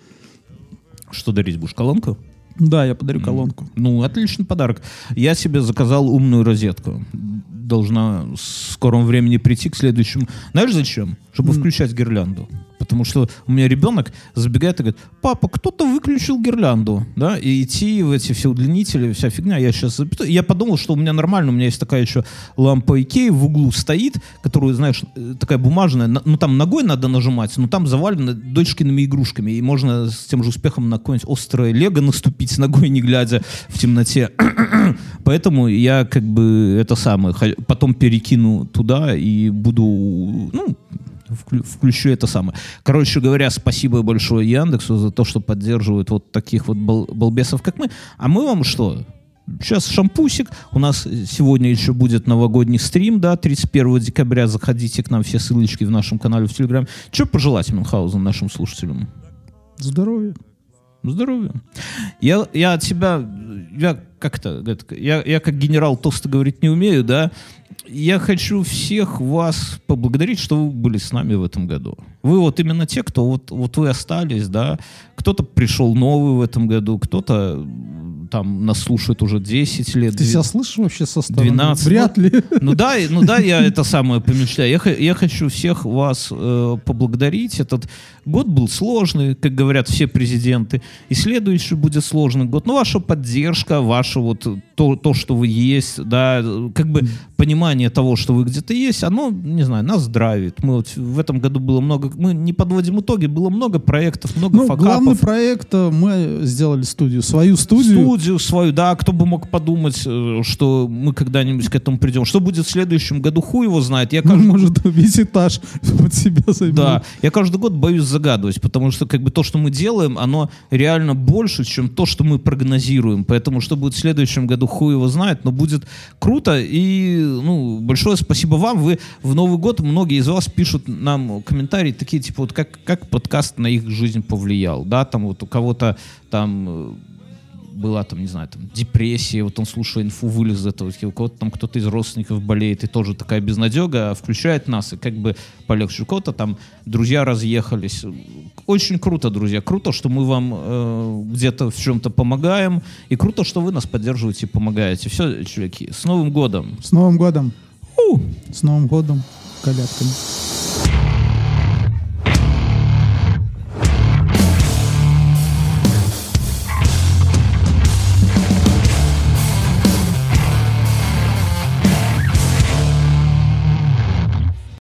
Что дарить будешь, колонку? Да, я подарю колонку. Ну, отличный подарок. Я себе заказал умную розетку. Должна в скором времени прийти к следующему. Знаешь зачем? Чтобы включать гирлянду. Потому что у меня ребенок забегает и говорит, папа, кто-то выключил гирлянду, да, и идти в эти все удлинители, вся фигня, я сейчас запиту. Я подумал, что у меня нормально, у меня есть такая еще лампа Икеи в углу стоит, которую, знаешь, э, такая бумажная, на- ну там ногой надо нажимать, но там завалено дочкиными игрушками, и можно с тем же успехом на какое-нибудь острое лего наступить *laughs* ногой, не глядя в темноте. *clears throat* Поэтому я как бы это самое, потом перекину туда и буду, ну, включу это самое. Короче говоря, спасибо большое Яндексу за то, что поддерживают вот таких вот бал- балбесов, как мы. А мы вам что? Сейчас шампусик. У нас сегодня еще будет новогодний стрим, да, 31 декабря. Заходите к нам, все ссылочки в нашем канале в Телеграме. Что пожелать Мюнхгаузен нашим слушателям? Здоровья. Здоровья. Я, я от себя, я как-то, я, я как генерал толсто говорить не умею, да. Я хочу всех вас поблагодарить, что вы были с нами в этом году. Вы вот именно те, кто вот, вот вы остались, да. Кто-то пришел новый в этом году, кто-то там нас слушают уже 10 лет. Ты себя слышишь вообще со стороны? 12. Вряд ли. Ну да, ну да, я *laughs* это самое помечтаю. Я, я хочу всех вас э, поблагодарить. Этот год был сложный, как говорят все президенты. И следующий будет сложный год. Но ваша поддержка, ваше вот то, то, что вы есть, да, как бы понимание того, что вы где-то есть, оно, не знаю, нас здравит. Мы вот в этом году было много, мы не подводим итоги, было много проектов, много Ну, факапов. главный проект, э, мы сделали студию, свою студию. Студию свою, да, кто бы мог подумать, э, что мы когда-нибудь к этому придем. Что будет в следующем году, хуй его знает. Я Ну, каждый, может, *laughs* весь этаж под себя займет. да, я каждый год боюсь загадывать, потому что как бы то, что мы делаем, оно реально больше, чем то, что мы прогнозируем. Поэтому что будет в следующем году, хуй его знает, но будет круто. И ну, большое спасибо вам. Вы в Новый год, многие из вас пишут нам комментарии такие, типа, вот как, как подкаст на их жизнь повлиял. Да, там вот у кого-то там э, была там, не знаю, там депрессия, вот он слушая инфу вылез из этого, у кого-то там кто-то из родственников болеет, и тоже такая безнадега, а включает нас, и как бы полегче. У кого-то там друзья разъехались. Очень круто, друзья, круто, что мы вам э, где-то в чем-то помогаем, и круто, что вы нас поддерживаете и помогаете. Все, чуваки, с Новым годом! С Новым годом. У! С Новым годом. Колядками.